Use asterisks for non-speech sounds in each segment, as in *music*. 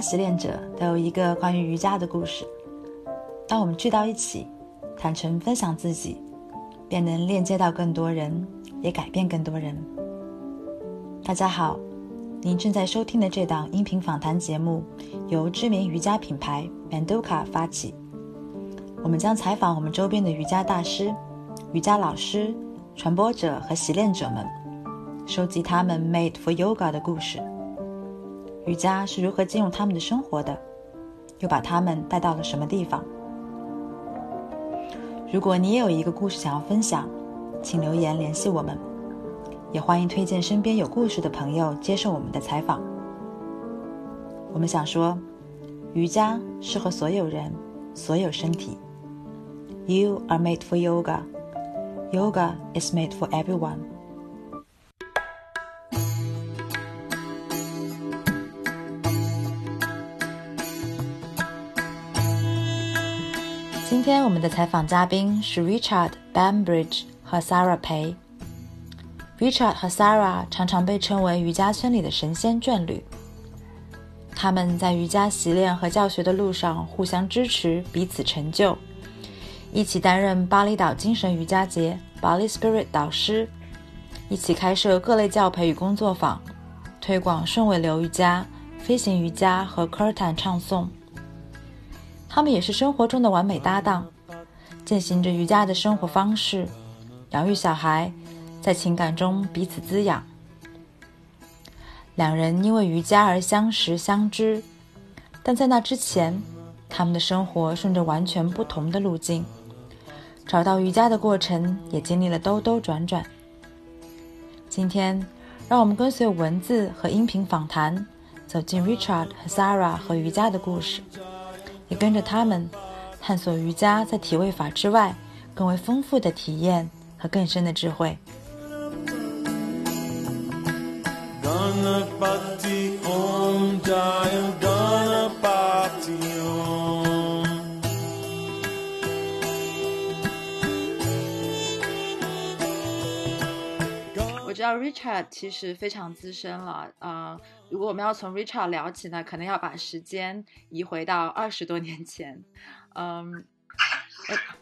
习练者都有一个关于瑜伽的故事。当我们聚到一起，坦诚分享自己，便能链接到更多人，也改变更多人。大家好，您正在收听的这档音频访谈节目由知名瑜伽品牌 Manduka 发起。我们将采访我们周边的瑜伽大师、瑜伽老师、传播者和习练者们，收集他们 Made for Yoga 的故事。瑜伽是如何进入他们的生活的，又把他们带到了什么地方？如果你也有一个故事想要分享，请留言联系我们，也欢迎推荐身边有故事的朋友接受我们的采访。我们想说，瑜伽适合所有人，所有身体。You are made for yoga. Yoga is made for everyone. 今天我们的采访嘉宾是 Richard Bambridge 和 Sarah Pei。Richard 和 Sarah 常常被称为瑜伽圈里的神仙眷侣。他们在瑜伽习练和教学的路上互相支持，彼此成就。一起担任巴厘岛精神瑜伽节 （Bali Spirit） 导师，一起开设各类教培与工作坊，推广顺位流瑜伽、飞行瑜伽和 Kirtan 唱诵。他们也是生活中的完美搭档，践行着瑜伽的生活方式，养育小孩，在情感中彼此滋养。两人因为瑜伽而相识相知，但在那之前，他们的生活顺着完全不同的路径。找到瑜伽的过程也经历了兜兜转转。今天，让我们跟随文字和音频访谈，走进 Richard 和 Sarah 和瑜伽的故事，也跟着他们探索瑜伽在体位法之外更为丰富的体验和更深的智慧。知道 Richard 其实非常资深了，啊，如果我们要从 Richard 聊起呢，可能要把时间移回到二十多年前，嗯，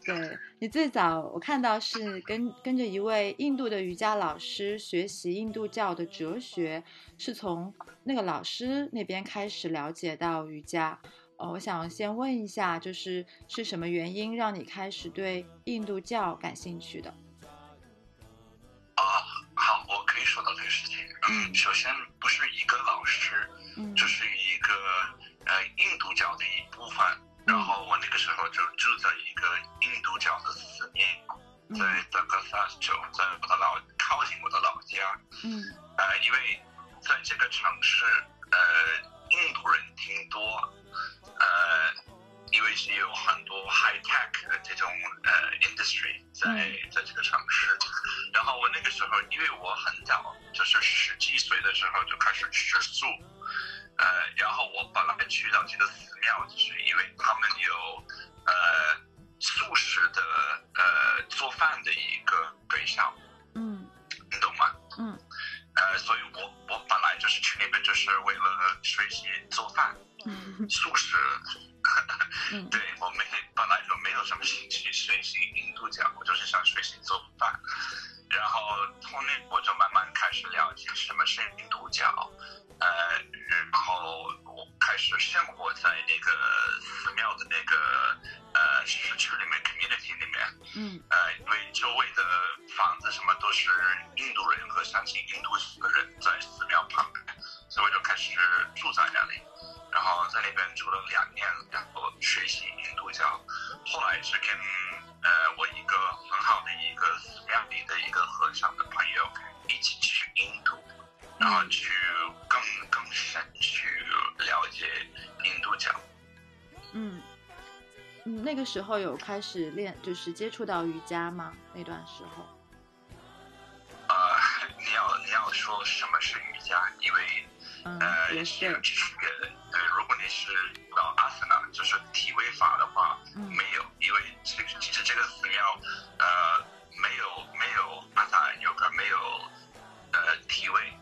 对你最早我看到是跟跟着一位印度的瑜伽老师学习印度教的哲学，是从那个老师那边开始了解到瑜伽，呃，我想先问一下，就是是什么原因让你开始对印度教感兴趣的？嗯，首先不是一个老师，嗯，这是一个呃印度教的一部分。然后我那个时候就住在一个印度教的寺庙，在德克萨斯州，在我的老靠近我的老家。嗯，呃，因为在这个城市，呃，印度人挺多，呃。因为是有很多 high tech 的这种呃 industry 在在这个城市，然后我那个时候，因为我很早就是十几岁的时候就开始吃素，呃，然后我本来去到这个寺庙，就是因为他们有呃素食的呃做饭的一个对象，嗯，你懂吗？嗯，呃，所以我我本来就是去那边就是为了学习做饭，素食。*laughs* 对我没本来就没有什么兴趣学习印度教，我就是想学习做饭。然后后面我就慢慢开始了解什么是印度教，呃，然后我开始生活在那个寺庙的那个呃社区里面 community 里面，嗯，呃，因为周围的房子什么都是印度人和相信印度的人在寺庙旁边，所以我就开始住在那里。然后在那边住了两年，然后学习印度教。后来是跟呃我一个很好的一个寺庙里的一个和尚的朋友一起去印度，然后去更更深去了解印度教。嗯，那个时候有开始练，就是接触到瑜伽吗？那段时候？呃，你要你要说什么是瑜伽？因为呃有区别。对，如果你是到阿森纳，就是体位法的话，没有，因为其实其实这个寺庙，呃，没有没有阿萨有个没有呃体位，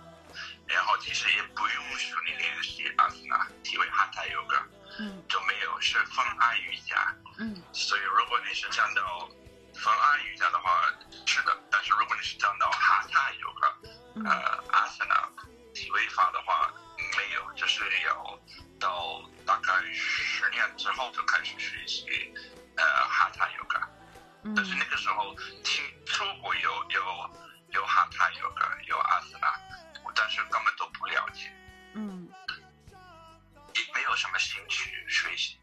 然后其实也不允许你练习阿斯纳体位哈塔嗯，就没有是风爱瑜伽。嗯，所以如果你是讲到风爱瑜伽的话，是的。但是如果你是讲到哈塔瑜伽，呃，阿斯纳体位法的话，没有，就是要到大概十年之后就开始学习呃哈塔瑜伽。但是那个时候听说过有有有哈塔瑜伽，有阿斯纳，但是根本都不了解。嗯。也没有什么兴趣学习。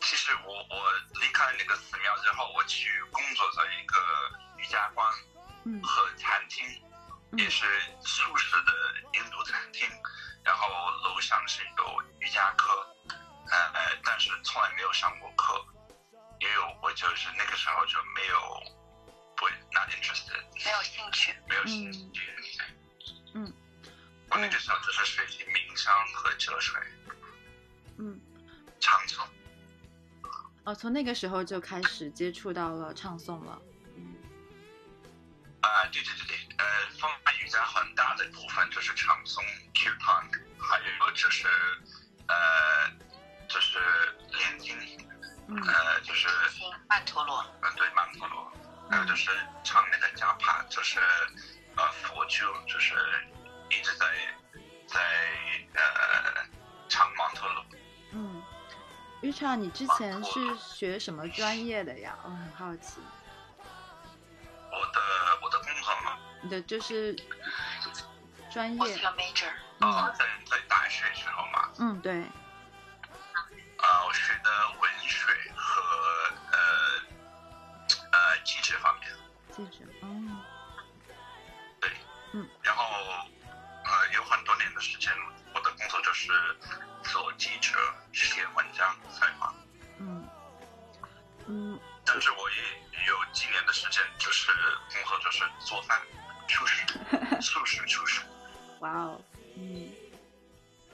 其实我我离开那个寺庙之后，我去工作在一个瑜伽馆和餐厅，也是素食的印度餐厅。然后楼上是有瑜伽课，呃，但是从来没有上过课，因为我就是那个时候就没有不 not interested，没有兴趣，没有兴趣。那个时候就是学习冥想和哲学。嗯。唱诵。哦，从那个时候就开始接触到了唱诵了。嗯。啊，对对对对，呃，风瑜伽很大的部分就是唱诵 Kirtan，还有就是呃，就是练经，呃，就是曼陀罗。嗯，对，曼陀罗。还有就是唱那个加帕，就是呃佛咒，就是一直在在呃唱曼陀罗。嗯。Richard，你之前是学什么专业的呀？*laughs* 我很好奇。我的我的工作吗？你的就是专业。我是个 major。啊，在在大学时候嘛。嗯，对。啊，我学的文学和呃呃机制方面。机制，嗯。对。嗯。然后呃有很多年的时间，我的工作就是做记者，写文章。采访，嗯嗯，但是我也有几年的时间，就是工作就是做饭，厨师，*laughs* 素食厨师。哇哦，嗯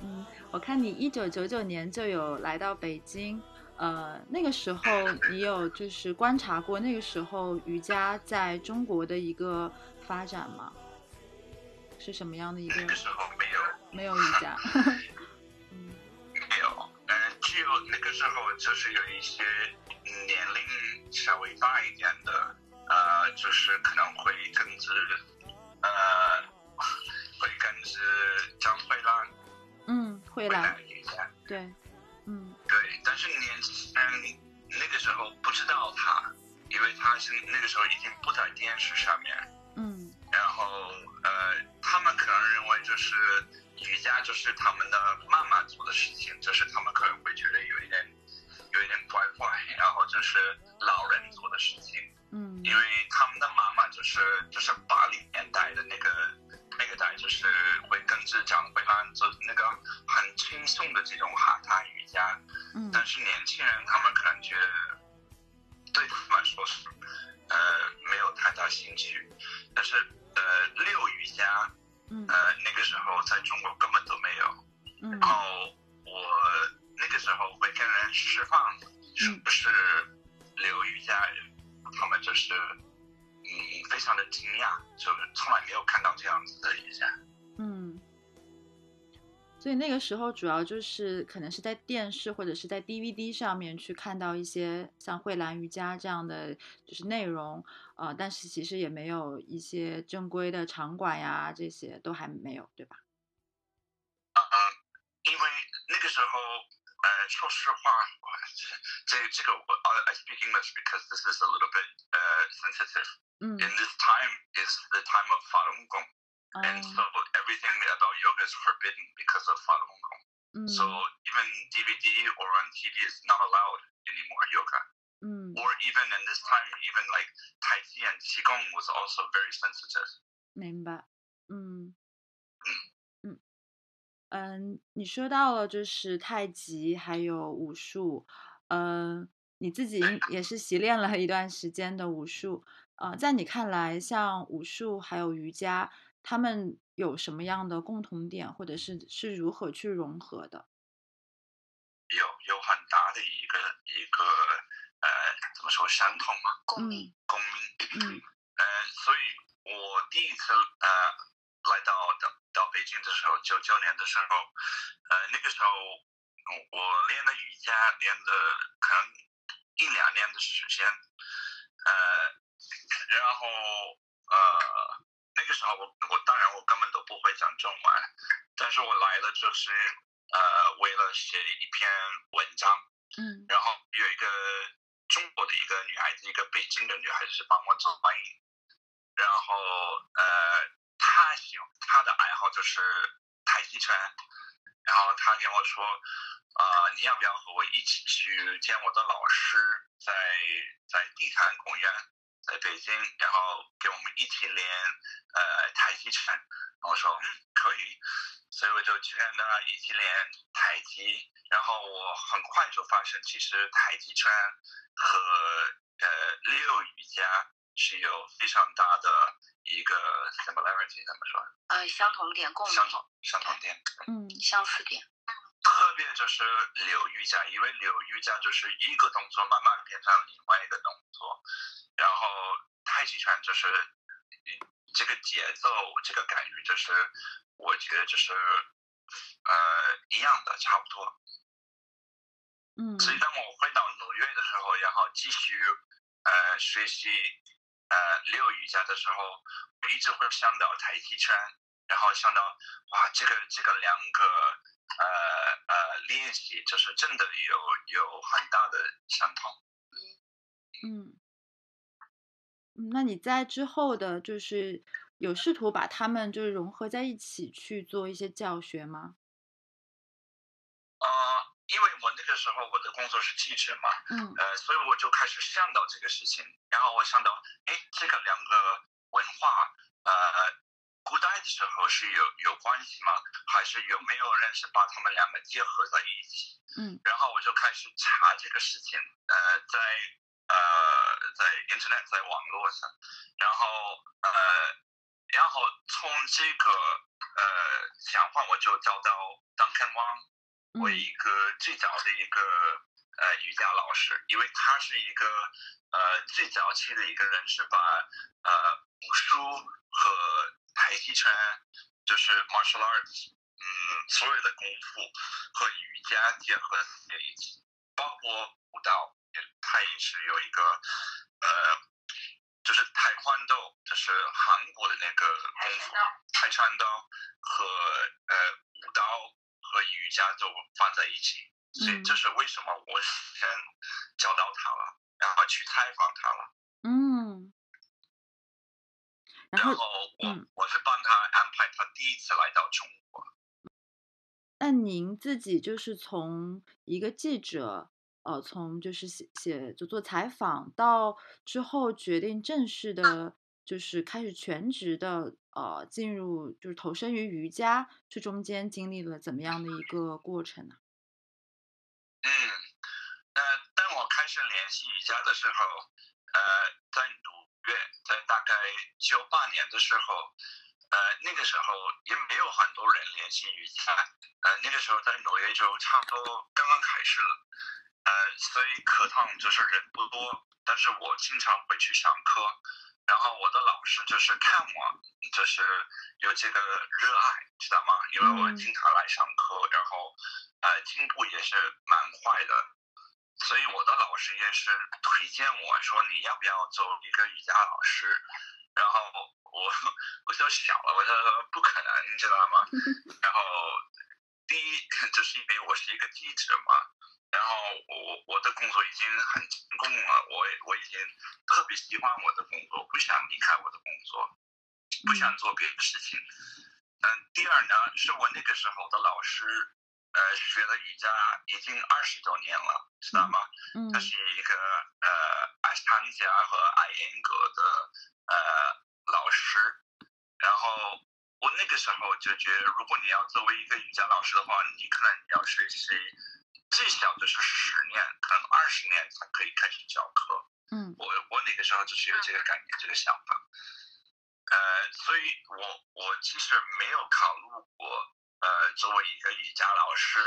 嗯，我看你一九九九年就有来到北京，呃，那个时候你有就是观察过那个时候瑜伽在中国的一个发展吗？是什么样的一个？那个时候没有，没有嗯。*laughs* 没有。嗯。只有那个时候，就是有一些年龄稍微大一点的，呃，就是可能会跟着，呃，会跟着张慧兰，嗯，慧兰，对，嗯，对，但是年轻人那个时候不知道他，因为他是那个时候已经不在电视上面，嗯，然后就是。瑜伽就是他们的妈妈做的事情，就是他们可能会觉得有一点，有一点怪怪，然后就是老人做的事情，嗯，因为他们的妈妈就是就是八零年代的那个那个代，就是会跟着张慧兰做那个很轻松的这种哈他瑜伽，嗯，但是年轻人他们可能觉得对他们来说是呃没有太大兴趣，但是呃六瑜伽。呃，那个时候在中国根本都没有。嗯。然后我那个时候会跟人释放，是不是刘瑜伽？他们就是嗯，非常的惊讶，就是从来没有看到这样子的瑜伽。嗯。所以那个时候主要就是可能是在电视或者是在 DVD 上面去看到一些像慧兰瑜伽这样的就是内容。呃，但是其实也没有一些正规的场馆呀，这些都还没有，对吧？嗯，因为那个时候，呃，说实话，这这个我 I speak English because this is a little bit uh sensitive. 嗯。In this time is the time of Falun Gong, and so everything about yoga is forbidden because of Falun Gong. So even DVD or on TV is not allowed anymore yoga. 嗯。Or even in this time, even like Tai Chi and Qigong was also very sensitive. 明白，嗯，嗯，嗯，你说到了就是太极还有武术，嗯，你自己也是习练了一段时间的武术，呃，在你看来，像武术还有瑜伽， 他们有什么样的共同点，或者是是如何去融合的？有有很大的一个一个。呃，怎么说相同嘛？共鸣，共鸣。嗯。呃，所以我第一次呃来到到到北京的时候，九九年的时候，呃，那个时候我练的瑜伽练的可能一两年的时间，呃，然后呃那个时候我我当然我根本都不会讲中文，但是我来了就是呃为了写一篇文章，嗯然后有一个中国的一个女孩子，一个北京的女孩子帮我做翻译，然后呃她喜欢她的爱好就是太极拳，然后她跟我说。啊、你要不要和我一起去见我的老师，在在地坛公园，在北京，然后给我们一起练呃太极拳。我说嗯可以，所以我就去跟他一起练太极。然后我很快就发现，其实太极拳和呃六瑜伽是有非常大的一个 similarity，怎么说？呃，相同点，共鸣，相同相同点。嗯相似点。特别就是柳瑜伽，因为柳瑜伽就是一个动作慢慢变成另外一个动作，然后太极拳就是这个节奏，这个感觉就是我觉得就是呃一样的，差不多。嗯所以当我回到纽约的时候，然后继续呃学习呃六瑜伽的时候，我一直会想到太极拳，然后想到哇，这个这个两个呃呃练习，就是真的有有很大的相同。嗯嗯，那你在之后的，就是有试图把他们就是融合在一起去做一些教学吗？呃，因为我那个时候我的工作是记者嘛，嗯呃，所以我就开始想到这个事情，然后我想到，哎，这个两个文化，呃，古代的时候是有有关系吗？还是有没有人是把他们两个结合在一起？嗯然后我就开始查这个事情，呃，在呃在 Internet 在网络上，然后呃，然后从这个呃想法我就找到 Duncan Wang。我嗯一个最早的一个呃瑜伽老师，因为他是一个呃最早期的一个人，是把呃武术和太极拳，就是 martial arts，嗯，所有的功夫和瑜伽结合在一起，包括舞蹈，也他也是有一个呃，就是跆拳道，就是韩国的那个功夫，泰拳道和呃舞蹈和瑜伽都放在一起，所以嗯。这是为什么我先找到他了，然后去采访他了，嗯，然后然后我、嗯。我是帮他安排他第一次来到中国。那您自己就是从一个记者，呃，从就是写写就做采访到之后决定正式的，就是开始全职的，呃，进入就是投身于瑜伽，这中间经历了怎么样的一个过程呢？嗯，呃，当我开始联系瑜伽的时候，呃，在纽约，在大概九八年的时候，呃，那个时候也没有很多人联系瑜伽，呃，那个时候在纽约就差不多刚刚开始了，呃，所以课堂就是人不多，但是我经常会去上课，然后我的老师就是看我，就是有这个热爱，知道吗？因为我嗯经常来上课，然后呃进步也是蛮快的，所以我的老师也是推荐我说你要不要做一个瑜伽老师，然后我我就想了，我就说不可能，你知道吗？*laughs* 然后第一 *laughs* 就是因为我是一个记者嘛，然后我我的工作已经很成功了，我我已经特别喜欢我的工作，不想离开我的工作，不想做别的事情。嗯，第二呢，是我那个时候的老师，呃，学了瑜伽已经二十多年了，知道吗？嗯他是一个呃阿斯汤加和艾因格的呃老师，然后我那个时候就觉得，如果你要作为一个瑜伽老师的话，你可能要学习最小的是十年，可能二十年才可以开始教课。嗯我我那个时候就是有这个概念，这个想法。呃，所以我我其实没有考虑过，呃，作为一个瑜伽老师，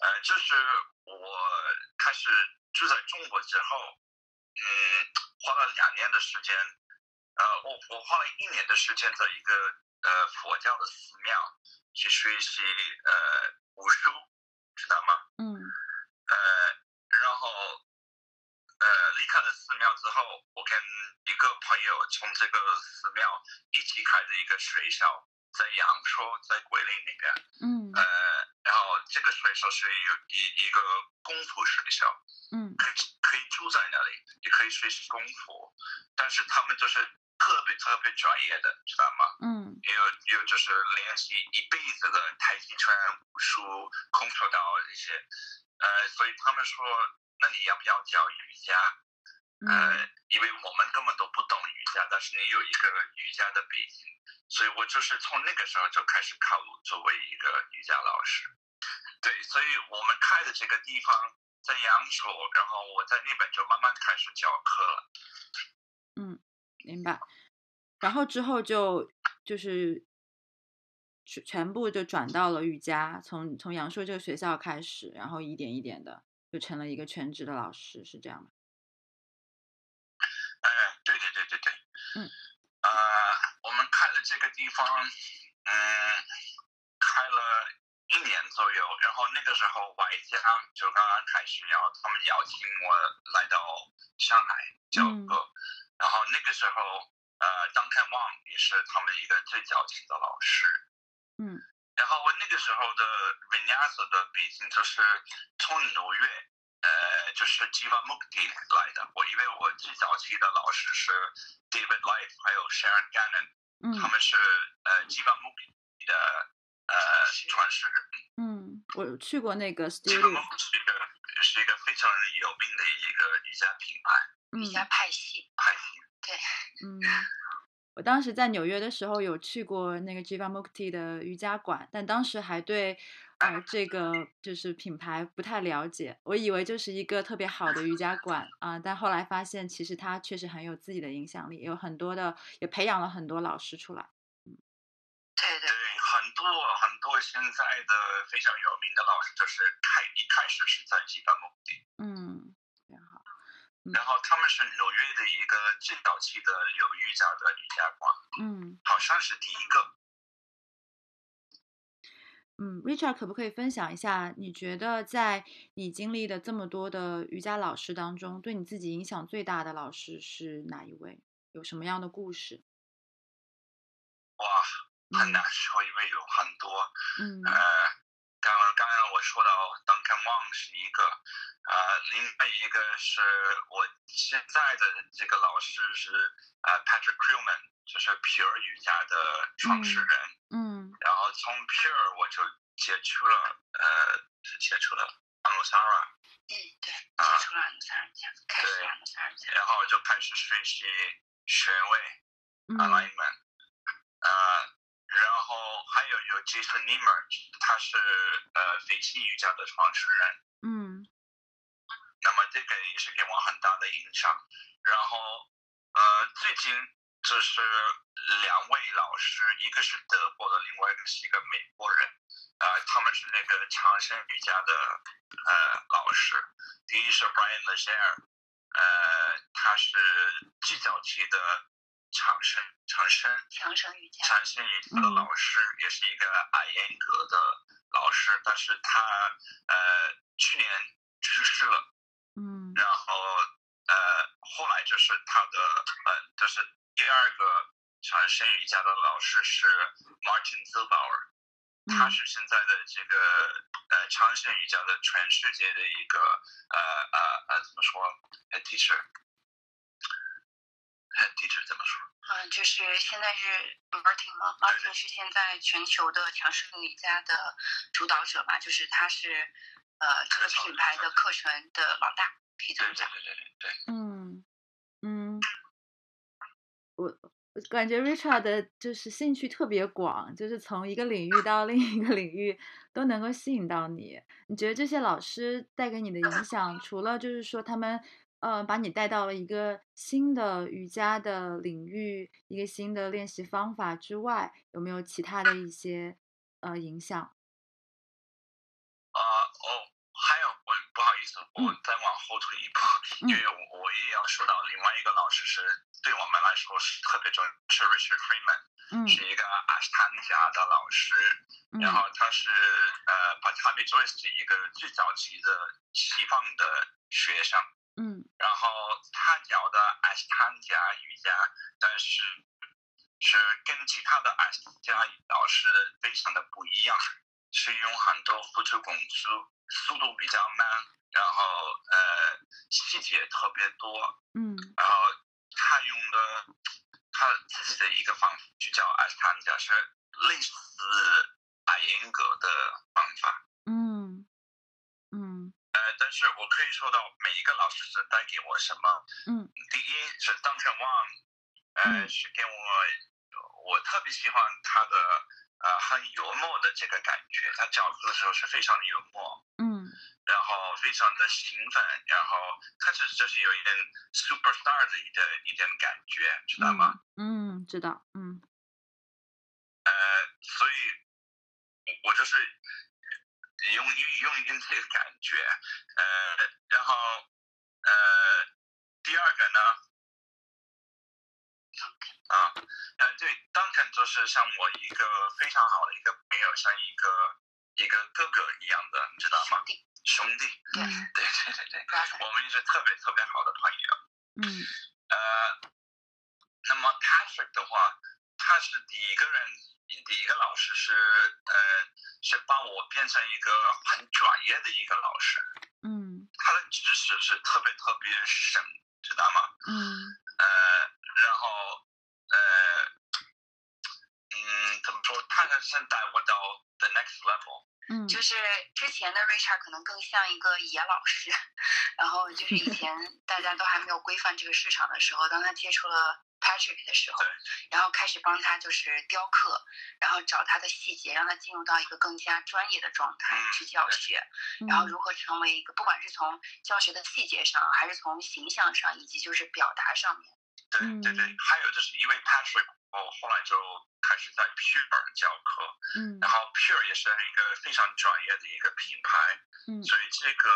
呃，就是我开始住在中国之后，嗯，花了两年的时间，呃，我我花了一年的时间在一个呃佛教的寺庙去学习呃武术，知道吗？嗯。呃，然后呃离开了寺庙之后，我跟一个朋友从这个寺庙一起开的一个学校，在阳朔，在桂林那边。嗯。呃，然后这个学校是有一一个功夫学校。嗯。可以可以住在那里，也可以学习功夫，但是他们就是特别特别专业的，知道吗？嗯。有有就是练习一辈子的太极拳、武术、空手道这些，呃，所以他们说，那你要不要教瑜伽？呃，因为我们根本都不懂瑜伽，但是你有一个瑜伽的背景，所以我就是从那个时候就开始考虑作为一个瑜伽老师。对，所以我们开的这个地方在阳朔，然后我在那边就慢慢开始教课了。嗯，明白。然后之后就就是全全部就转到了瑜伽，从从阳朔这个学校开始，然后一点一点的就成了一个全职的老师，是这样吗？哎，对对对对对，嗯，呃，我们开了这个地方，嗯，开了一年左右，然后那个时候外加就刚刚开始，然后他们邀请我来到上海教课，然后那个时候，呃，Duncan Wang 也是他们一个最早期的老师，嗯，然后我那个时候的 Vinyasa 的背景就是从纽约。呃，就是 Jiva Mukti 来的。我因为我最早期的老师是 David Life，还有 Sharon Gannon，嗯，他们是呃 Jiva Mukti 的呃传世人。嗯，我去过那个 studio。是一个是一个非常有名的一个瑜伽品牌，瑜伽派系。派系。对。嗯，我当时在纽约的时候有去过那个 Jiva Mukti 的瑜伽馆，但当时还对。呃，这个就是品牌不太了解，我以为就是一个特别好的瑜伽馆啊，但后来发现其实它确实很有自己的影响力，有很多的，也培养了很多老师出来。嗯，对对，很多很多现在的非常有名的老师，就是开一开始是在基本目的，嗯。然后他们是纽约的一个最早期的有瑜伽的瑜伽馆，嗯，好像是第一个。嗯，Richard 可不可以分享一下？你觉得在你经历的这么多的瑜伽老师当中，对你自己影响最大的老师是哪一位？有什么样的故事？哇，很难说，因为有很多。嗯。呃，刚刚刚我说到 Duncan Wang 是一个，呃，另外一个是我现在的这个老师是呃 Patrick Krugman，就是 Pure 瑜伽的创始人。嗯。然后从 Pure 我就接触了，呃，接触了 Anusara。嗯，对，接触了 Anusara 瑜伽，开始 Anusara 瑜伽。然后就开始学习穴位 alignment，还有有 Jason Niemer，他是呃飞行瑜伽的创始人。嗯。那么这个也是给我很大的影响。然后呃，最近。就是两位老师，一个是德国的，另外一个是一个美国人，啊，他们是那个长生瑜伽的呃老师。第一是 Brian Leger，呃，他是最早期的长生长生长生瑜伽长生瑜伽的老师，也是一个矮严格的老师，但是他呃去年去世了，嗯，然后呃后来就是他的呃就是。第二个长生瑜伽的老师是 Martin Zilbauer，他是现在的这个呃长生瑜伽的全世界的一个呃呃呃怎么说 head teacher，head teacher 怎么说？嗯，就是现在是 Martin 吗？Martin 是现在全球的强势瑜伽的主导者嘛？就是他是呃这个品牌的课程的老大，可以这么讲。对对对对对。嗯嗯。我感觉 Richard 的就是兴趣特别广，就是从一个领域到另一个领域都能够吸引到你。你觉得这些老师带给你的影响，*laughs* 除了就是说他们呃把你带到了一个新的瑜伽的领域，一个新的练习方法之外，有没有其他的一些呃影响？啊哦，还有我不好意思，我再往后退一步，因为我我也要说到另外一个老师是。对我们来说是特别重要，是 Richard Freeman，是一个阿斯汤加的老师，然后他是呃 t a b i Joyce 一个最早期的西方的学生。嗯。然后他教的阿斯汤加瑜伽，但是是跟其他的阿斯加老师非常的不一样，是用很多辅助工具，速度比较慢，然后呃细节特别多。嗯。然后他用的他自己的一个方法去教阿斯汤加是类似。打严格的方法，但是我可以说到每一个老师是带给我什么，嗯，第一是 Duncan Wang，呃，是给我，我特别喜欢他的呃很幽默的这个感觉，他讲课的时候是非常的幽默，嗯，然后非常的兴奋，然后开始就是有一点 superstar 的一点一点感觉，知道吗？嗯，知道，嗯，呃，所以。我就是用用用一点这个感觉，呃，然后呃，第二个呢，啊，嗯，对，Duncan 就是像我一个非常好的一个朋友，像一个一个哥哥一样的，你知道吗？兄弟，*laughs* 对对对对对，我们是特别特别好的朋友。嗯，呃，那么 Patrick 的话，他是第一个人。第一个老师是，呃，是把我变成一个很专业的一个老师。嗯。他的知识是特别特别深，知道吗？嗯。呃，然后，呃，嗯，怎么说？他是带我到 the next level。嗯。就是之前的 Richard 可能更像一个野老师，*laughs* 然后就是以前大家都还没有规范这个市场的时候，当他接触了。Patrick 的时候，然后开始帮他就是雕刻，然后找他的细节，让他进入到一个更加专业的状态去教学，然后如何成为一个，不管是从教学的细节上，还是从形象上，以及就是表达上面。对对对，还有就是因为 Patrick，我后来就开始在 Pure 教课，嗯，然后 Pure 也是一个非常专业的一个品牌，嗯，所以这个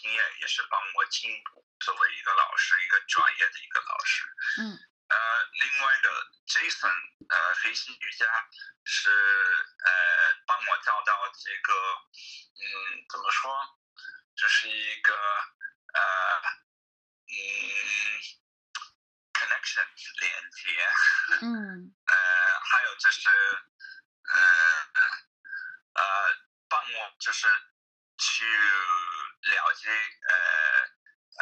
经验也是帮我进步，作为一个老师，一个专业的一个老师，嗯。呃，另外的 Jason，呃，飞行瑜伽是呃帮我找到这个，嗯，怎么说，这是一个呃，嗯，connection 连接，嗯，*laughs* 呃，还有就是，嗯，呃，帮我就是去了解，呃，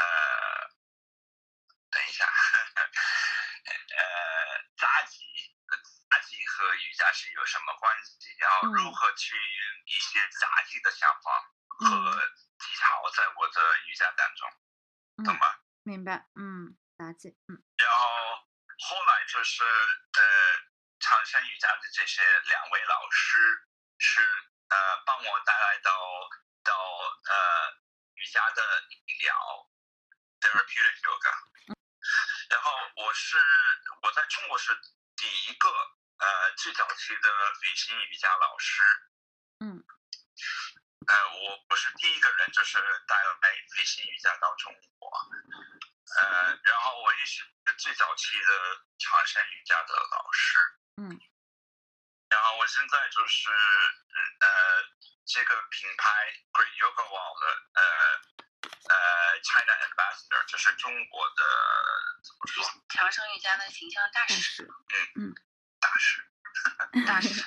呃，等一下。呃，杂技，杂技和瑜伽是有什么关系？然后如何去一些杂技的想法和技巧在我的瑜伽当中，懂吗？明白，嗯，杂技，嗯。然后后来就是呃，长生瑜伽的这些两位老师是呃，帮我带来到到呃瑜伽的医疗 therapeutic yoga。然后我是我在中国是第一个呃最早期的飞行瑜伽老师，嗯，呃我我是第一个人就是带来飞行瑜伽到中国，呃然后我也是最早期的长生瑜伽的老师，嗯，然后我现在就是呃这个品牌 Great Yoga Wall 的呃。呃，China Ambassador 就是中国的怎么说？强生瑜伽的形象大使。嗯嗯，大使，*laughs* 大使。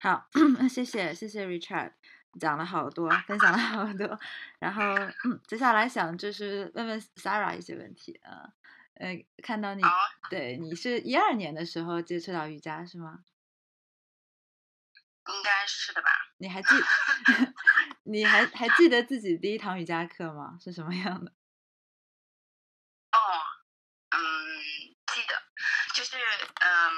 好，谢谢谢谢 Richard，讲了好多，分享了好多。然后，嗯，接下来想就是问问 Sarah 一些问题啊。呃，看到你，对你是一二年的时候接触到瑜伽是吗？应该是的吧？你还记？*laughs* 你还还记得自己第一堂瑜伽课吗？是什么样的？哦，嗯，记得，就是嗯，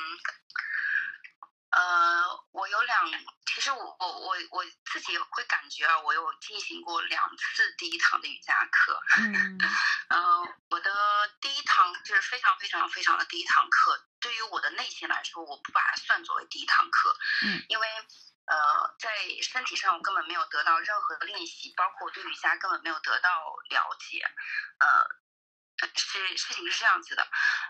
呃，我有两，其实我我我我自己会感觉啊，我有进行过两次第一堂的瑜伽课。嗯，*laughs* 我的第一堂就是非常非常非常的第一堂课。对于我的内心来说，我不把它算作为第一堂课，嗯，因为呃，在身体上我根本没有得到任何的练习，包括我对瑜伽根本没有得到了解，呃，是事情是这样子的，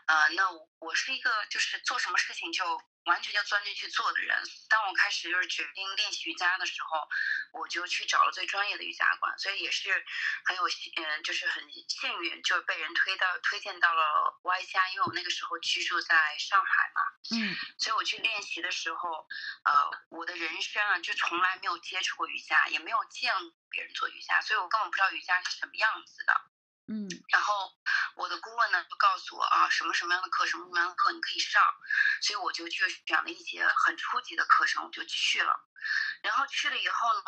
呃，那我是一个就是做什么事情就完全就钻进去做的人。当我开始就是决定练习瑜伽的时候，我就去找了最专业的瑜伽馆，所以也是很有嗯，就是很幸运，就是被人推到推荐到了 Y 家，因为我那个时候居住在上海嘛，嗯，所以我去练习的时候，呃，我的人生啊就从来没有接触过瑜伽，也没有见别人做瑜伽，所以我根本不知道瑜伽是什么样子的。嗯，然后我的顾问呢就告诉我啊，什么什么样的课，什么什么样的课你可以上，所以我就去选了一节很初级的课程，我就去了。然后去了以后呢，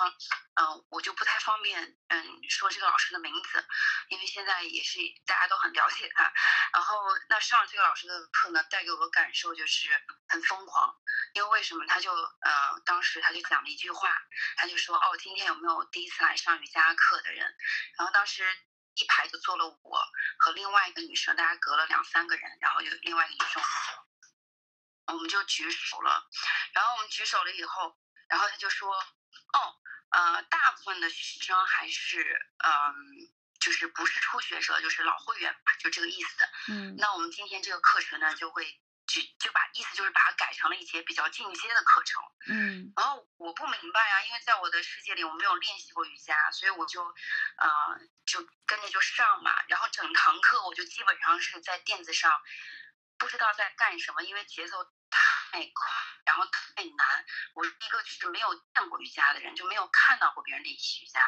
嗯，我就不太方便嗯说这个老师的名字，因为现在也是大家都很了解他。然后那上这个老师的课呢，带给我的感受就是很疯狂，因为为什么？他就呃当时他就讲了一句话，他就说哦，今天有没有第一次来上瑜伽课的人？然后当时。一排就坐了我和另外一个女生，大家隔了两三个人，然后有另外一个女生，我们就举手了。然后我们举手了以后，然后他就说：“哦，呃，大部分的学生还是嗯，就是不是初学者，就是老会员吧，就这个意思。嗯，那我们今天这个课程呢，就会。”就就把意思就是把它改成了一节比较进阶的课程，嗯，然后我不明白啊，因为在我的世界里我没有练习过瑜伽，所以我就，呃，就跟着就上嘛，然后整堂课我就基本上是在垫子上，不知道在干什么，因为节奏。太快，然后太难。我是一个就是没有见过瑜伽的人，就没有看到过别人练习瑜伽，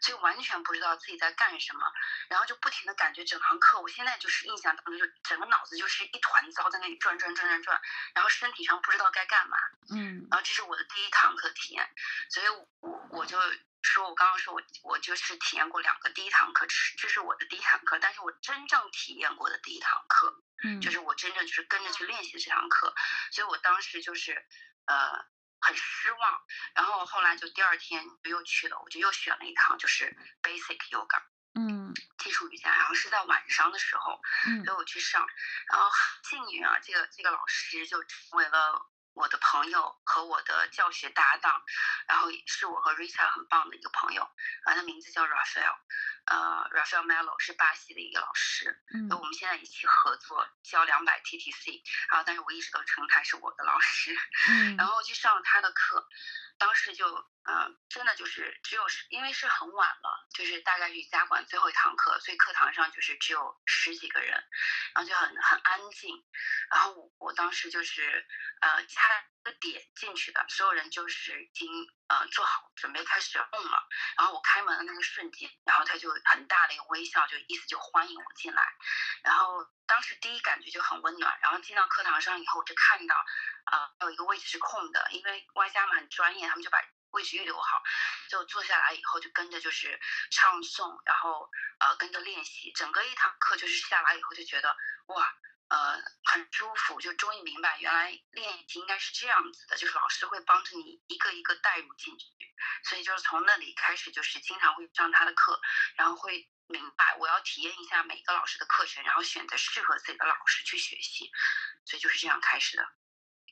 所以完全不知道自己在干什么。然后就不停的感觉整堂课，我现在就是印象当中就整个脑子就是一团糟，在那里转转转转转，然后身体上不知道该干嘛。嗯，然后这是我的第一堂课体验，所以我我就说我刚刚说我我就是体验过两个第一堂课，这是我的第一堂课，但是我真正体验过的第一堂课。嗯，就是我真正就是跟着去练习这堂课，所以我当时就是呃很失望，然后后来就第二天就又去了，我就又选了一堂就是 basic yoga，嗯，基础瑜伽，然后是在晚上的时候，嗯，所以我的朋友和我的教学搭档，然后是我和 Rita 很棒的一个朋友，啊，他名字叫 Rafael，呃，Rafael Melo 是巴西的一个老师，嗯，我们现在一起合作教两百 TTC，然后但是我一直都称他是我的老师，嗯，*laughs* 然后去上了他的课，当时就。嗯，真的就是只有是因为是很晚了，就是大概是瑜伽馆最后一堂课，所以课堂上就是只有十几个人，然后就很很安静。然后我我当时就是呃掐个点进去的，所有人就是已经呃做好准备开始动了。然后我开门的那个瞬间，然后他就很大的一个微笑，就意思就欢迎我进来。然后当时第一感觉就很温暖。然后进到课堂上以后，我就看到啊还有一个位置是空的，因为外加嘛很专业，他们就把。位置预留好，就坐下来以后就跟着就是唱诵，然后呃跟着练习，整个一堂课就是下来以后就觉得哇呃很舒服，就终于明白原来练习应该是这样子的，就是老师会帮着你一个一个带入进去，所以就是从那里开始就是经常会上他的课，然后会明白我要体验一下每个老师的课程，然后选择适合自己的老师去学习，所以就是这样开始的。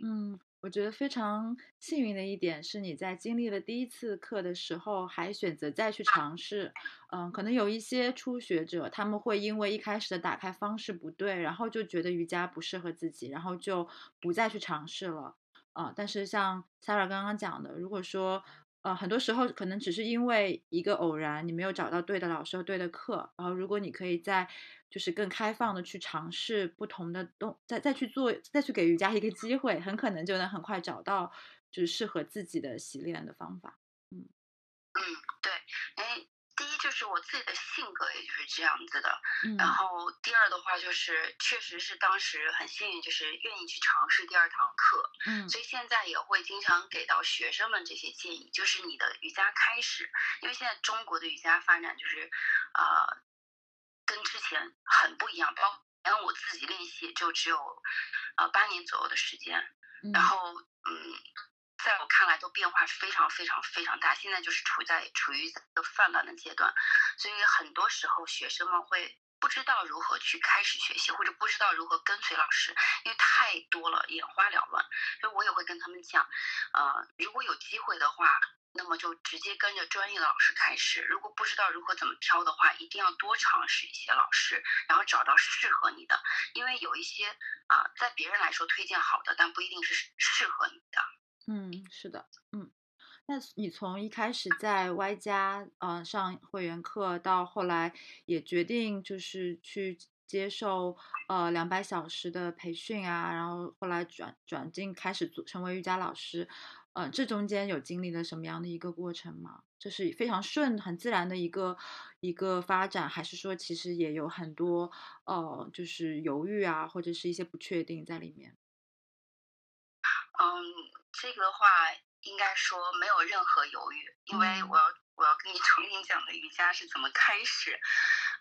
嗯。我觉得非常幸运的一点是，你在经历了第一次课的时候，还选择再去尝试。嗯，可能有一些初学者，他们会因为一开始的打开方式不对，然后就觉得瑜伽不适合自己，然后就不再去尝试了。啊，但是像 Sarah 刚刚讲的，如果说啊，很多时候可能只是因为一个偶然，你没有找到对的老师和对的课。然后，如果你可以在就是更开放的去尝试不同的东，再再去做，再去给瑜伽一个机会，很可能就能很快找到就是适合自己的洗练的方法。嗯嗯，对，哎。第一就是我自己的性格，也就是这样子的。然后第二的话就是，确实是当时很幸运，就是愿意去尝试第二堂课。嗯，所以现在也会经常给到学生们这些建议，就是你的瑜伽开始，因为现在中国的瑜伽发展就是，呃，跟之前很不一样。包括我自己练习就只有，呃，八年左右的时间。然后，嗯。在我看来，都变化非常非常非常大。现在就是处在处于一个泛滥的阶段，所以很多时候学生们会不知道如何去开始学习，或者不知道如何跟随老师，因为太多了，眼花缭乱。所以我也会跟他们讲，呃，如果有机会的话，那么就直接跟着专业的老师开始。如果不知道如何怎么挑的话，一定要多尝试一些老师，然后找到适合你的。因为有一些啊，在别人来说推荐好的，但不一定是适合你的。嗯，是的，嗯。那你从一开始在 Y 家呃上会员课，到后来也决定就是去接受呃两百小时的培训啊，然后后来转转进开始做成为瑜伽老师。嗯，这中间有经历了什么样的一个过程吗？这是非常顺、很自然的一个一个发展，还是说其实也有很多呃，就是犹豫啊，或者是一些不确定在里面？嗯，这个的话应该说没有任何犹豫，因为我要我要跟你 *laughs* 重新讲的瑜伽是怎么开始。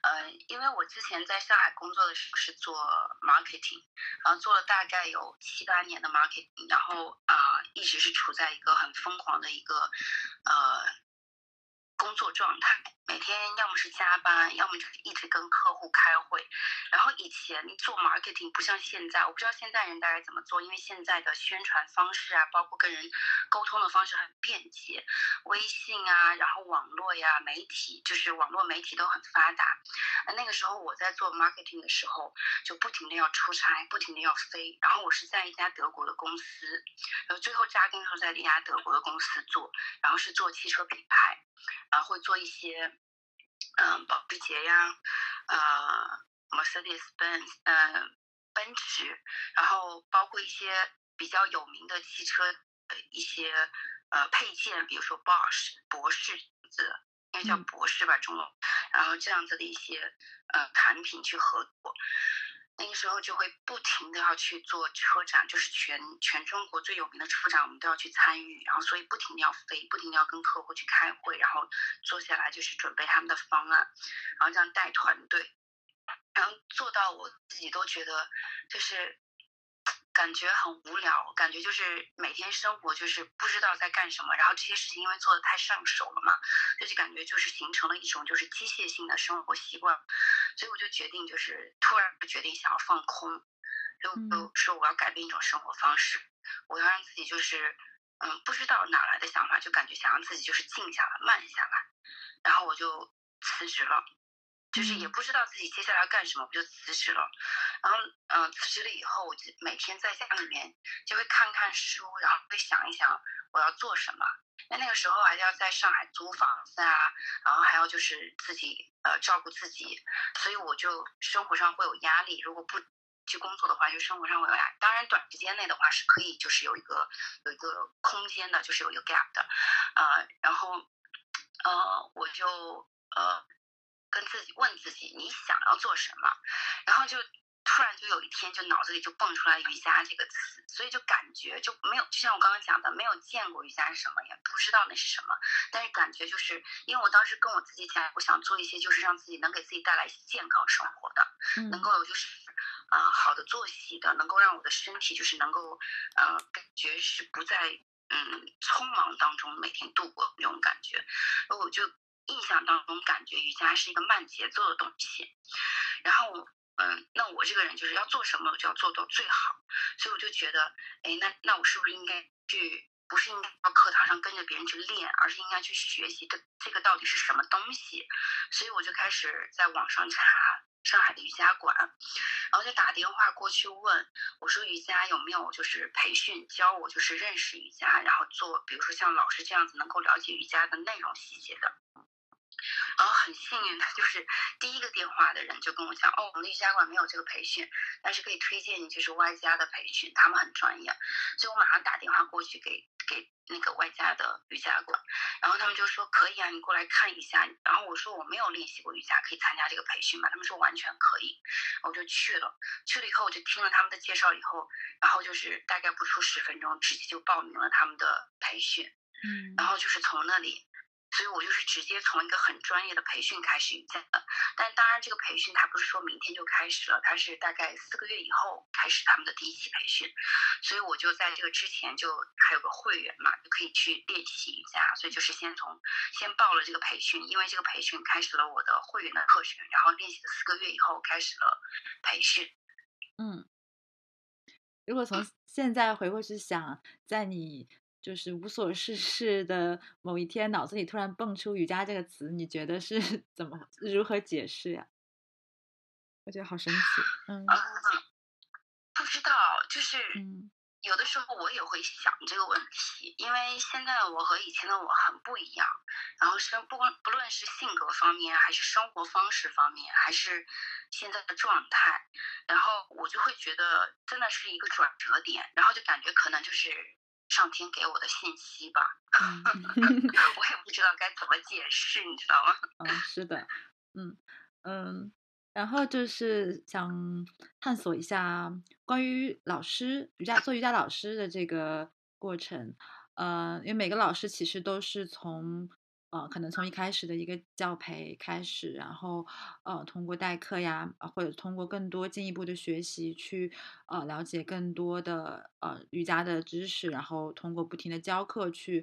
呃，因为我之前在上海工作的时候是做 marketing，然后做了大概有七八年的 marketing，然后啊一直是处在一个很疯狂的一个呃工作状态。每天要么是加班，要么就是一直跟客户开会。然后以前做 marketing 不像现在，我不知道现在人大概怎么做，因为现在的宣传方式啊，包括跟人沟通的方式很便捷，微信啊，然后网络呀，媒体就是网络媒体都很发达。那个时候我在做 marketing 的时候，就不停的要出差，不停的要飞。然后我是在一家德国的公司，然后最后扎根是在一家德国的公司做，然后是做汽车品牌，然后会做一些。嗯，保时捷呀，呃，Mercedes-Benz，嗯，奔驰，然后包括一些比较有名的汽车的一些呃配件，比如说 Bosch 博士子，应该叫博士吧，中文，然后这样子的一些呃产品去合作。那个时候就会不停的要去做车展，就是全全中国最有名的车展，我们都要去参与，然后所以不停的要飞，不停的要跟客户去开会，然后坐下来就是准备他们的方案，然后这样带团队，然后做到我自己都觉得就是。感觉很无聊，感觉就是每天生活就是不知道在干什么，然后这些事情因为做的太上手了嘛，就就感觉就是形成了一种就是机械性的生活习惯，所以我就决定就是突然决定想要放空，就就说我要改变一种生活方式，我要让自己就是嗯不知道哪来的想法，就感觉想让自己就是静下来慢下来，然后我就辞职了。就是也不知道自己接下来要干什么，我就辞职了。然后，嗯，辞职了以后，我就每天在家里面就会看看书，然后会想一想我要做什么。那那个时候还要在上海租房子啊，然后还要就是自己呃照顾自己，所以我就生活上会有压力。如果不去工作的话，就生活上会有压力。当然，短时间内的话是可以，就是有一个有一个空间的，就是有一个 gap 的，呃，然后，呃，我就呃。跟自己问自己你想要做什么，然后就突然就有一天就脑子里就蹦出来瑜伽这个词，所以就感觉就没有，就像我刚刚讲的，没有见过瑜伽是什么，也不知道那是什么，但是感觉就是因为我当时跟我自己讲，我想做一些就是让自己能给自己带来健康生活的，能够有就是啊好的作息的，能够让我的身体就是能够呃感觉是不在嗯匆忙当中每天度过那种感觉，然后我就。印象当中，感觉瑜伽是一个慢节奏的东西。然后，嗯，那我这个人就是要做什么，我就要做到最好。所以我就觉得，哎，那那我是不是应该去，不是应该到课堂上跟着别人去练，而是应该去学习这这个到底是什么东西？所以我就开始在网上查上海的瑜伽馆，然后就打电话过去问，我说瑜伽有没有就是培训教我就是认识瑜伽，然后做，比如说像老师这样子能够了解瑜伽的内容细节的。然后很幸运的就是第一个电话的人就跟我讲，哦，我们瑜伽馆没有这个培训，但是可以推荐你就是 Y 加的培训，他们很专业，所以我马上打电话过去给给那个 Y 加的瑜伽馆，然后他们就说可以啊，你过来看一下。然后我说我没有练习过瑜伽，可以参加这个培训吗？他们说完全可以，我就去了。去了以后我就听了他们的介绍以后，然后就是大概不出十分钟，直接就报名了他们的培训，嗯，然后就是从那里。所以我就是直接从一个很专业的培训开始瑜伽的，但当然这个培训它不是说明天就开始了，它是大概四个月以后开始他们的第一期培训，所以我就在这个之前就还有个会员嘛，就可以去练习瑜伽，所以就是先从先报了这个培训，因为这个培训开始了我的会员的课程，然后练习了四个月以后开始了培训。嗯，如果从现在回过去想，在你。就是无所事事的某一天，脑子里突然蹦出瑜伽这个词，你觉得是 *laughs* 怎么如何解释呀？我觉得好神奇，嗯，不知道，就是嗯。有的时候我也会想这个问题，因为现在的我和以前的我很不一样，然后生不光不论是性格方面，还是生活方式方面，还是现在的状态，然后我就会觉得真的是一个转折点，然后就感觉可能就是上天给我的信息吧，*laughs* 我也不知道该怎么解释，你知道吗？嗯，是的，嗯嗯。然后就是想探索一下关于老师瑜伽做瑜伽老师的这个过程，呃，因为每个老师其实都是从呃可能从一开始的一个教培开始，然后呃通过代课呀，或者通过更多进一步的学习去呃了解更多的呃瑜伽的知识，然后通过不停的教课去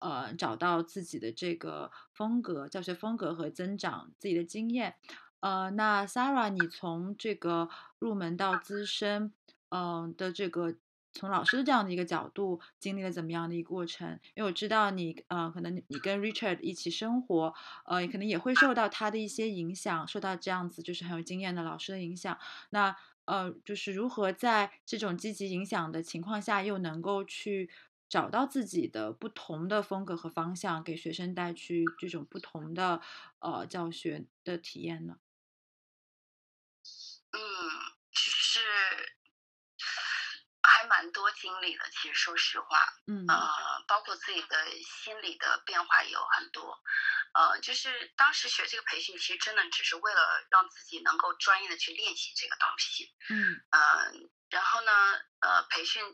呃找到自己的这个风格教学风格和增长自己的经验。呃，那 Sarah，你从这个入门到资深，嗯的这个从老师的这样的一个角度，经历了怎么样的一个过程？因为我知道你，呃，可能你跟 Richard 一起生活，呃，可能也会受到他的一些影响，受到这样子就是很有经验的老师的影响。那呃，就是如何在这种积极影响的情况下，又能够去找到自己的不同的风格和方向，给学生带去这种不同的呃教学的体验呢？嗯，就是还蛮多经历了。其实说实话，嗯，呃，包括自己的心理的变化也有很多。呃，就是当时学这个培训，其实真的只是为了让自己能够专业的去练习这个东西。嗯，呃，然后呢，呃，培训，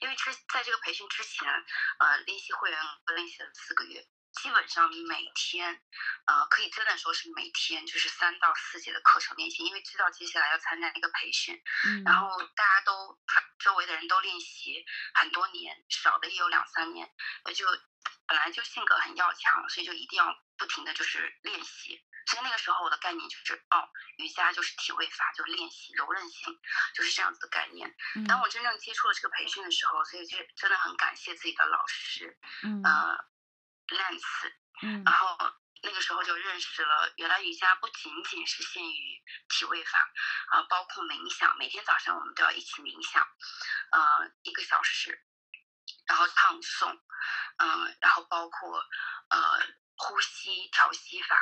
因为之在这个培训之前，呃，练习会员练习了四个月。基本上每天，呃，可以真的说是每天就是三到四节的课程练习，因为知道接下来要参加一个培训，然后大家都周围的人都练习很多年，少的也有两三年，就本来就性格很要强，所以就一定要不停的就是练习。所以那个时候我的概念就是，哦，瑜伽就是体位法，就是练习柔韧性，就是这样子的概念。当我真正接触了这个培训的时候，所以就真的很感谢自己的老师，呃。Lance，嗯，然后那个时候就认识了，原来瑜伽不仅仅是限于体位法，啊，包括冥想，每天早上我们都要一起冥想，呃，一个小时，然后唱诵，嗯，然后包括呃呼吸调息法，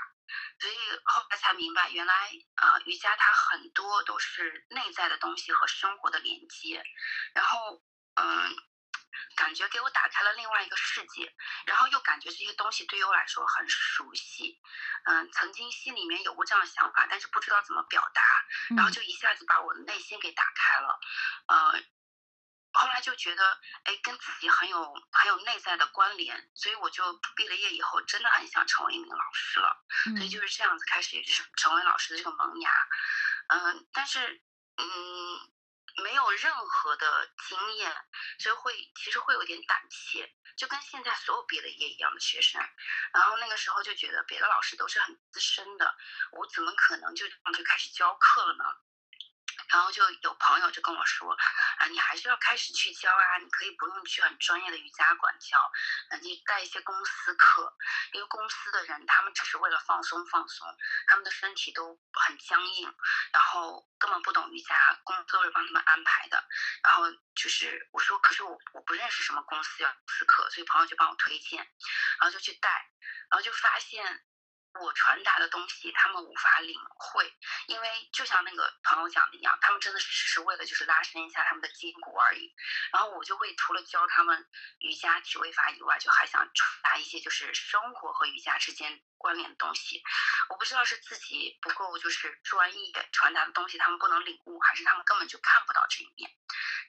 所以后来才明白，原来啊瑜伽它很多都是内在的东西和生活的连接，然后嗯。感觉给我打开了另外一个世界，然后又感觉这些东西对于我来说很熟悉，嗯，曾经心里面有过这样的想法，但是不知道怎么表达，然后就一下子把我的内心给打开了，呃，后来就觉得，哎，跟自己很有很有内在的关联，所以我就毕了业以后真的很想成为一名老师了，所以就是这样子开始，也就是成为老师的这个萌芽，嗯，但是，嗯。没有任何的经验，所以会其实会有点胆怯，就跟现在所有毕了业一样的学生。然后那个时候就觉得别的老师都是很资深的，我怎么可能就这样就开始教课了呢？然后就有朋友就跟我说，啊，你还是要开始去教啊，你可以不用去很专业的瑜伽馆教，你带一些公司课，因为公司的人他们只是为了放松放松，他们的身体都很僵硬，然后根本不懂瑜伽，公司都是帮他们安排的。然后就是我说，可是我我不认识什么公司要公司课，所以朋友就帮我推荐，然后就去带，然后就发现。我传达的东西，他们无法领会，因为就像那个朋友讲的一样，他们真的只是为了就是拉伸一下他们的筋骨而已。然后我就会除了教他们瑜伽体位法以外，就还想传达一些就是生活和瑜伽之间关联的东西。我不知道是自己不够就是专业传达的东西，他们不能领悟，还是他们根本就看不到这一面。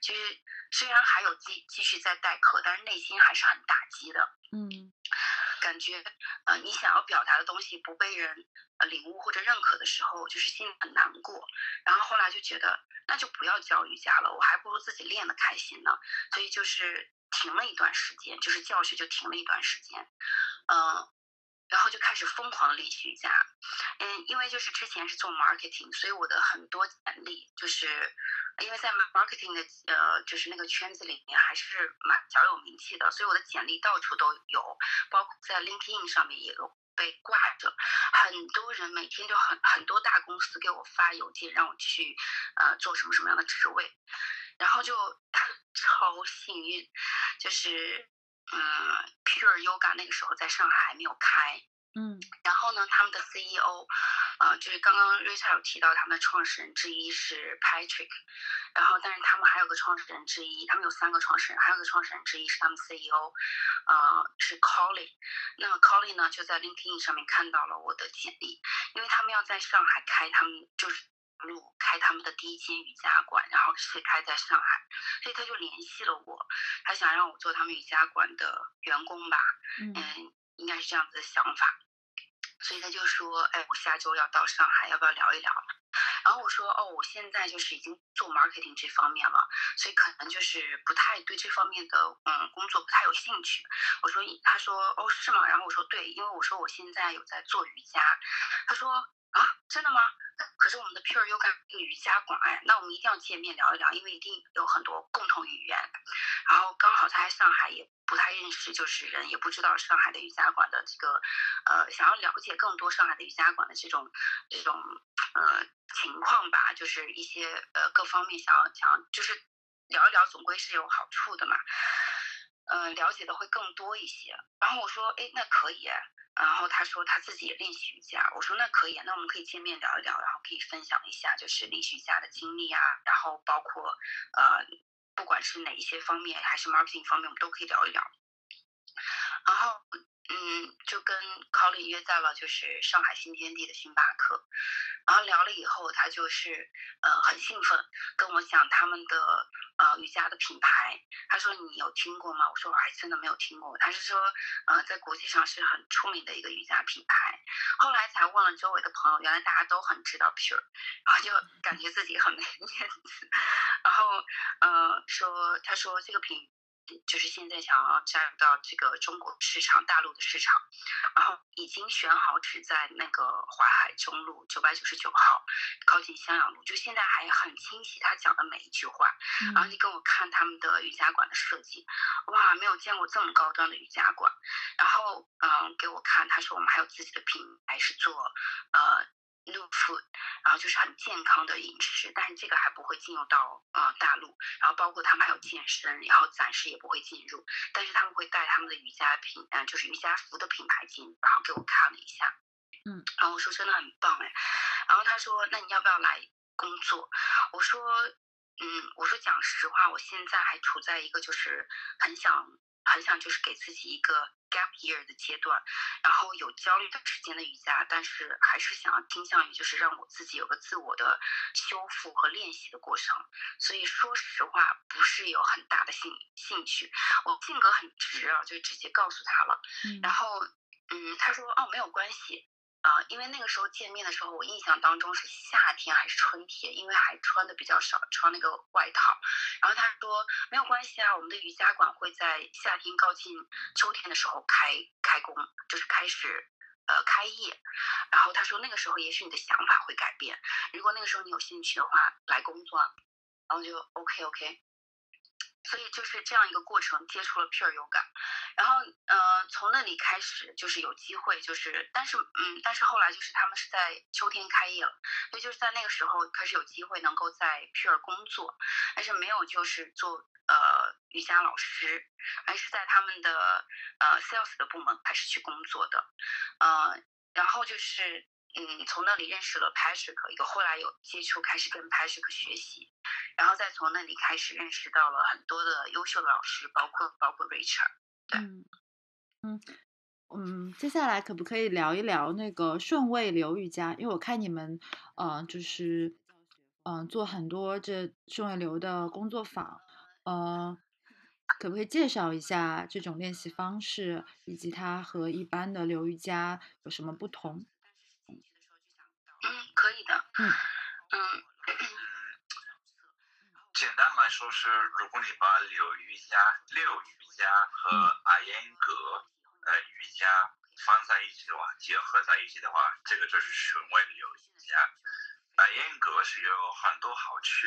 其实虽然还有继继续在代课，但是内心还是很打击的。嗯。感觉，呃，你想要表达的东西不被人呃领悟或者认可的时候，就是心里很难过。然后后来就觉得，那就不要教瑜伽了，我还不如自己练的开心呢。所以就是停了一段时间，就是教学就停了一段时间。嗯，然后就开始疯狂的练习瑜伽，嗯，因为就是之前是做 marketing，所以我的很多简历就是，因为在 marketing 的呃就是那个圈子里面还是蛮小有名气的，所以我的简历到处都有，包括在 LinkedIn 上面也有被挂着，很多人每天就很很多大公司给我发邮件让我去呃做什么什么样的职位，然后就 *laughs* 超幸运，就是。嗯，Pure Yoga 那个时候在上海还没有开，嗯，然后呢，他们的 CEO，呃，就是刚刚 Rita 有提到他们的创始人之一是 Patrick，然后但是他们还有个创始人之一，他们有三个创始人，还有个创始人之一是他们 CEO，呃，是 Colin，那么 Colin 呢就在 LinkedIn 上面看到了我的简历，因为他们要在上海开，他们就是。路开他们的第一间瑜伽馆，然后是开在上海，所以他就联系了我，他想让我做他们瑜伽馆的员工吧，嗯，应该是这样子的想法，所以他就说，哎，我下周要到上海，要不要聊一聊？然后我说，哦，我现在就是已经做 marketing 这方面了，所以可能就是不太对这方面的嗯工作不太有兴趣。我说，他说，哦，是吗？然后我说，对，因为我说我现在有在做瑜伽。他说，啊，真的吗？可是我们的 Pure Yoga 瑜伽馆，哎，那我们一定要见面聊一聊，因为一定有很多共同语言。然后刚好他在上海也不太认识，就是人也不知道上海的瑜伽馆的这个，呃，想要了解更多上海的瑜伽馆的这种这种呃情况吧，就是一些呃各方面想要想就是聊一聊，总归是有好处的嘛。嗯，了解的会更多一些。然后我说，哎，那可以。然后他说他自己也练习瑜伽，我说那可以，那我们可以见面聊一聊，然后可以分享一下就是练习瑜伽的经历啊，然后包括呃，不管是哪一些方面，还是 marketing 方面，我们都可以聊一聊。然后。嗯，就跟 Colin 约在了就是上海新天地的星巴克，然后聊了以后，他就是呃很兴奋，跟我讲他们的呃瑜伽的品牌。他说你有听过吗？我说我还真的没有听过。他是说呃在国际上是很出名的一个瑜伽品牌。后来才问了周围的朋友，原来大家都很知道 Pure，然后就感觉自己很没 *laughs* 面子。然后呃说他说这个品。就是现在想要加入到这个中国市场、大陆的市场，然后已经选好址在那个淮海中路九百九十九号，靠近襄阳路。就现在还很清晰他讲的每一句话，然后你跟我看他们的瑜伽馆的设计，哇，没有见过这么高端的瑜伽馆。然后嗯，给我看，他说我们还有自己的品牌是做呃。New food，然后就是很健康的饮食，但是这个还不会进入到呃大陆，然后包括他们还有健身，然后暂时也不会进入，但是他们会带他们的瑜伽品，嗯，就是瑜伽服的品牌进，然后给我看了一下，嗯，然后我说真的很棒哎，然后他说那你要不要来工作？我说嗯，我说讲实话，我现在还处在一个就是很想很想就是给自己一个。Gap year 的阶段，然后有焦虑的时间的瑜伽，但是还是想要倾向于就是让我自己有个自我的修复和练习的过程。所以说实话，不是有很大的兴兴趣。我性格很直啊，就直接告诉他了。然后，嗯，他说哦，没有关系。啊，因为那个时候见面的时候，我印象当中是夏天还是春天，因为还穿的比较少，穿那个外套。然后他说没有关系啊，我们的瑜伽馆会在夏天靠近秋天的时候开开工，就是开始呃开业。然后他说那个时候也许你的想法会改变，如果那个时候你有兴趣的话来工作，然后就 OK OK。所以就是这样一个过程，接触了 Pure Yoga，然后呃从那里开始就是有机会，就是但是嗯但是后来就是他们是在秋天开业了，所以就是在那个时候开始有机会能够在 Pure 工作，但是没有就是做呃瑜伽老师，而是在他们的呃 Sales 的部门开始去工作的，呃然后就是。嗯，从那里认识了 Patrick，有后来有接触，开始跟 Patrick 学习，然后再从那里开始认识到了很多的优秀的老师，包括包括 Richard。对，嗯嗯嗯，接下来可不可以聊一聊那个顺位流瑜伽？因为我看你们，呃，就是嗯做很多这顺位流的工作坊，呃，可不可以介绍一下这种练习方式，以及它和一般的流瑜伽有什么不同？嗯，可以的。嗯嗯，简单来说是，如果你把柳瑜伽、六瑜伽和阿烟格呃瑜伽放在一起的话，结合在一起的话，这个就是顺位流瑜伽。阿烟格是有很多好处，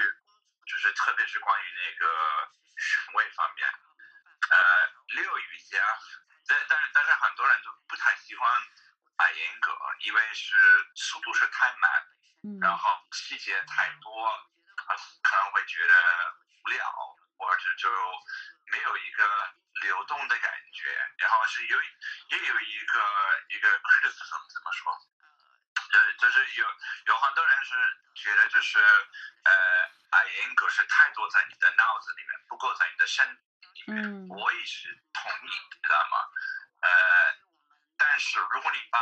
就是特别是关于那个穴位方面。呃，六瑜伽，但但是但是很多人都不太喜欢阿烟格，因为是速度是太慢，然后细节太多，啊可能会觉得无聊，或者就没有一个流动的感觉，然后是有也有一个一个 criticism 怎么说？呃，就是有有很多人是觉得就是呃爱因格是太多在你的脑子里面，不够在你的身。嗯，我也是同意，知道吗？呃，但是如果你把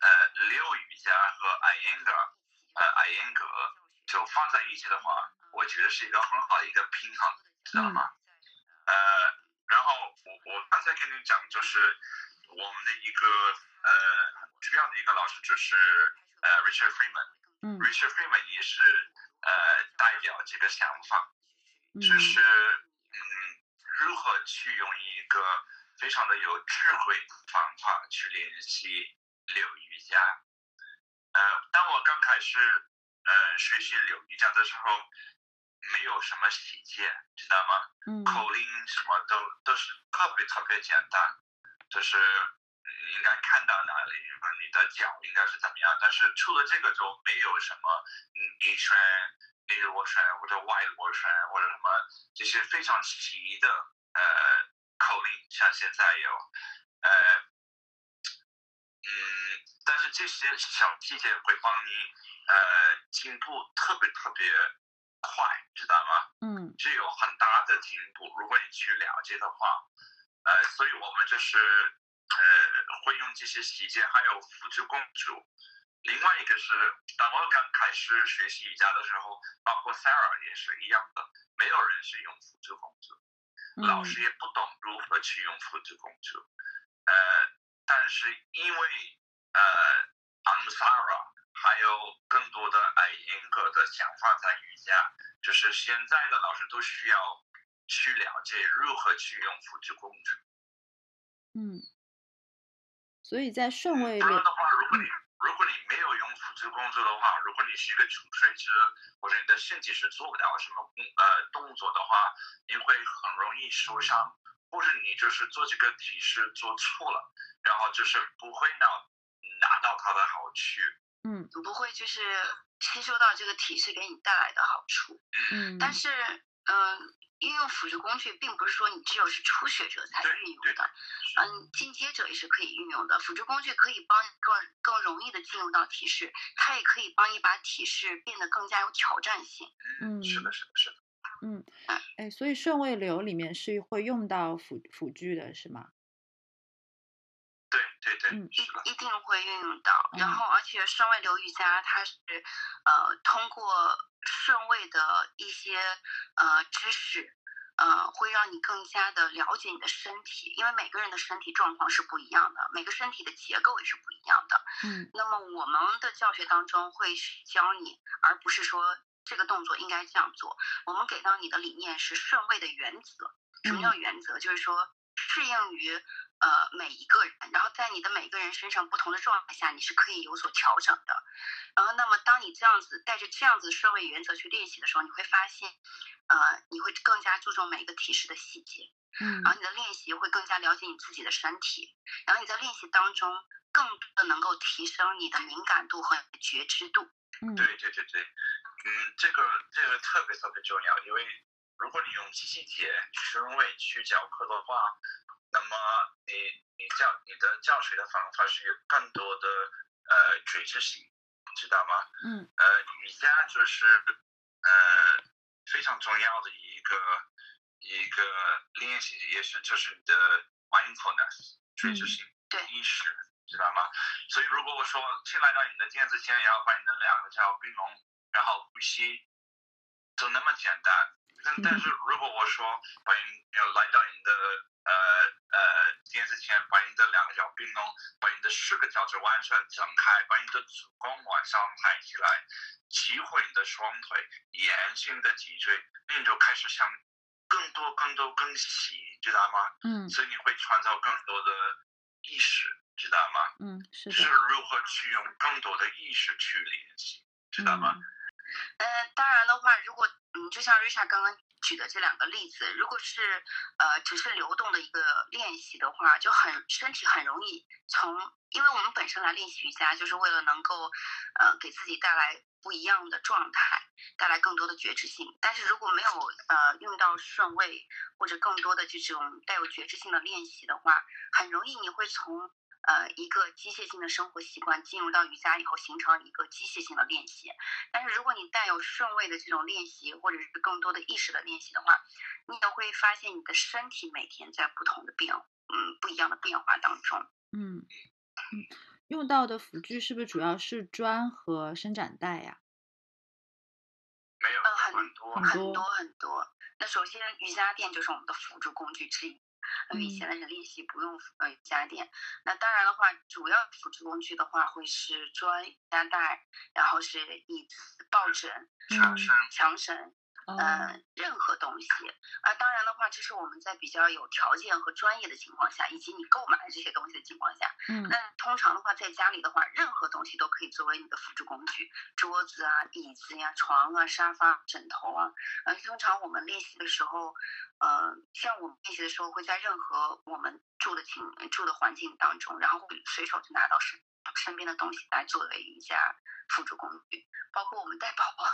呃六瑜伽和艾因格呃艾因格就放在一起的话，我觉得是一个很好的一个平衡，知道吗？呃，然后我我刚才跟你讲，就是我们的一个呃主要的一个老师就是呃 Richard Freeman，嗯，Richard Freeman 也是呃代表这个想法，就是嗯。如何去用一个非常的有智慧的方法去练习柳瑜伽？呃，当我刚开始呃学习柳瑜伽的时候，没有什么细节，知道吗？嗯。口令什么都都是特别特别简单，就是应该看到哪里，你的脚应该是怎么样。但是除了这个，就没有什么逆旋。内螺旋或者外螺旋或者什么这些非常奇的呃口令，像现在有呃嗯，但是这些小细节会帮你呃进步特别特别快，知道吗？嗯，是有很大的进步。如果你去了解的话，呃，所以我们就是呃会用这些细节，还有辅助工具。另外一个是，当我刚开始学习瑜伽的时候，包括 Sarah 也是一样的，没有人是用辅助工具，老师也不懂如何去用辅助工具。呃，但是因为呃 a m Sarah 还有更多的哎严格的想法在瑜伽，就是现在的老师都需要去了解如何去用辅助工具。嗯，所以在顺位不然的话，如果你如果你没有用辅助工作的话，如果你是一个初学者，或者你的身体是做不了什么呃动作的话，你会很容易受伤，或者你就是做这个体式做错了，然后就是不会拿拿到它的好处，嗯，不会就是吸收到这个体式给你带来的好处，嗯，但是嗯。运用辅助工具，并不是说你只有是初学者才运用的，嗯，进阶者也是可以运用的。辅助工具可以帮更更容易的进入到体式，它也可以帮你把体式变得更加有挑战性。嗯，是的，是的，是的。嗯，哎，所以顺位流里面是会用到辅辅具的，是吗？对对对，嗯，一一定会运用到。然后，而且顺位流瑜伽它是呃通过。顺位的一些呃知识，呃，会让你更加的了解你的身体，因为每个人的身体状况是不一样的，每个身体的结构也是不一样的。嗯，那么我们的教学当中会教你，而不是说这个动作应该这样做。我们给到你的理念是顺位的原则。什么叫原则？就是说适应于。呃，每一个人，然后在你的每个人身上不同的状态下，你是可以有所调整的。然后，那么当你这样子带着这样子顺位原则去练习的时候，你会发现，呃，你会更加注重每一个提示的细节。嗯。然后你的练习会更加了解你自己的身体，然后你在练习当中更多的能够提升你的敏感度和觉知度。嗯，对对对对，嗯，这个这个特别特别重要，因为如果你用细节顺位去讲课的话。那么你你教你的教学的方法是有更多的呃垂直性，知道吗？嗯。呃，瑜伽就是呃非常重要的一个一个练习，也是就是你的 mindfulness 垂直性意识，知道吗？所以如果我说进来到你的垫子前，要把你的两个脚并拢，然后呼吸，就那么简单。但但是如果我说把你要来到你的呃呃，电视前把你的两个脚并拢，把你的四个脚趾完全张开，把你的子宫往上抬起来，激活你的双腿，延伸你的脊椎，你就开始想更多、更多、更细，知道吗？嗯。所以你会创造更多的意识，知道吗？嗯，是是如何去用更多的意识去联系，知道吗？呃，当然的话，如果你，就像瑞莎刚刚举的这两个例子，如果是呃只是流动的一个练习的话，就很身体很容易从，因为我们本身来练习瑜伽就是为了能够呃给自己带来不一样的状态，带来更多的觉知性。但是如果没有呃用到顺位或者更多的这种带有觉知性的练习的话，很容易你会从。呃，一个机械性的生活习惯进入到瑜伽以后，形成一个机械性的练习。但是，如果你带有顺位的这种练习，或者是更多的意识的练习的话，你也会发现你的身体每天在不同的变，嗯，不一样的变化当中。嗯嗯，用到的辅具是不是主要是砖和伸展带呀？没有，很多很多很多。那首先，瑜伽垫就是我们的辅助工具之一。因为现在是练习不用呃加点，那当然的话，主要辅助工具的话会是砖、加带，然后是椅子、抱枕、墙绳、墙绳。嗯，任何东西啊，当然的话，这是我们在比较有条件和专业的情况下，以及你购买这些东西的情况下。嗯，那通常的话，在家里的话，任何东西都可以作为你的辅助工具，桌子啊、椅子呀、床啊、沙发、枕头啊。嗯，通常我们练习的时候，呃，像我们练习的时候，会在任何我们住的情住的环境当中，然后会随手就拿到身身边的东西来作为一家。辅助工具，包括我们带宝宝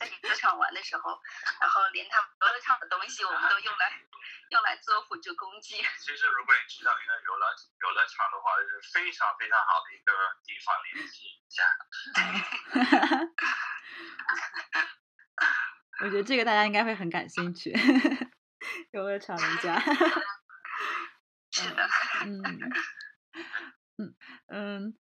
在游乐场玩的时候，然后连他们游乐场的东西，我们都用来用来做辅助工具。其实，如果你知道一个游乐游乐场的话，是非常非常好的一个地方练习瑜伽。*laughs* 我觉得这个大家应该会很感兴趣，游乐场瑜伽。是的。嗯嗯嗯。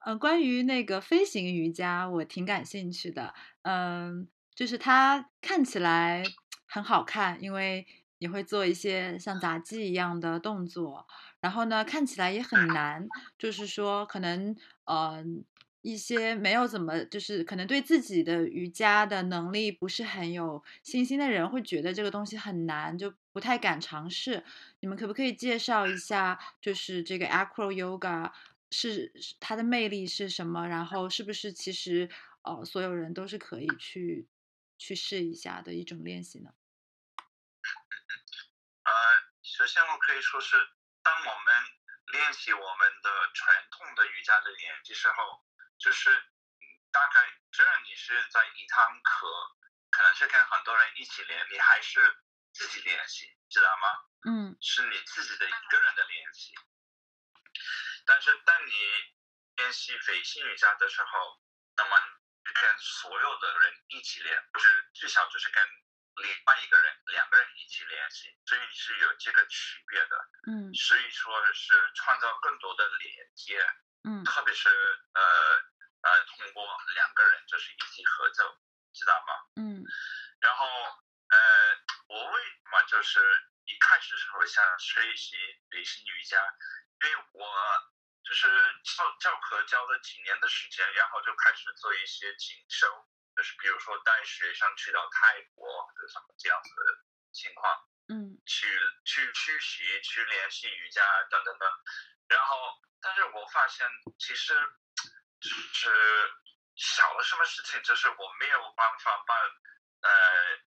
嗯，关于那个飞行瑜伽，我挺感兴趣的。嗯，就是它看起来很好看，因为你会做一些像杂技一样的动作，然后呢，看起来也很难。就是说，可能呃，一些没有怎么，就是可能对自己的瑜伽的能力不是很有信心的人，会觉得这个东西很难，就不太敢尝试。你们可不可以介绍一下，就是这个 Acro Yoga？是它的魅力是什么？然后是不是其实呃所有人都是可以去去试一下的一种练习呢？呃，首先我可以说是，当我们练习我们的传统的瑜伽的练习时候，就是大概这你是在一堂课，可能是跟很多人一起练，你还是自己练习，知道吗？嗯，是你自己的一个人的练习。但是，当你练习飞行瑜伽的时候，那么跟所有的人一起练，不是至少就是跟另外一个人、两个人一起练习，所以是有这个区别的。嗯，所以说是创造更多的连接。嗯，特别是呃呃，通过两个人就是一起合作，知道吗？嗯，然后呃，我为什么就是一开始时候想学习飞行瑜伽？因为我就是教教课教了几年的时间，然后就开始做一些进修，就是比如说带学生去到泰国的什么这样子的情况，嗯，去去去习去联系瑜伽等等等，然后但是我发现其实就是少了什么事情，就是我没有办法把呃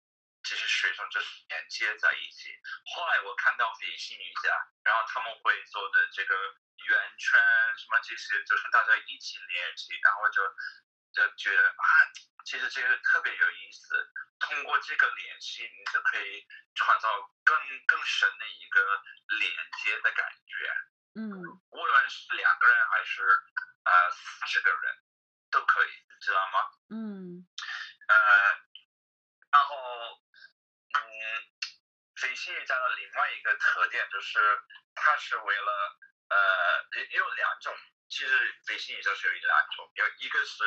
这些学生就是连接在一起。后来我看到飞行瑜伽，然后他们会做的这个。圆圈什么这些，就是大家一起练习，然后就就觉得啊，其实这个特别有意思。通过这个联系，你就可以创造更更深的一个连接的感觉。嗯，无论是两个人还是呃三十个人，都可以，知道吗？嗯。呃，然后嗯，飞行瑜伽的另外一个特点就是，它是为了。呃，也有两种，其实飞行也就是有两种，有一个是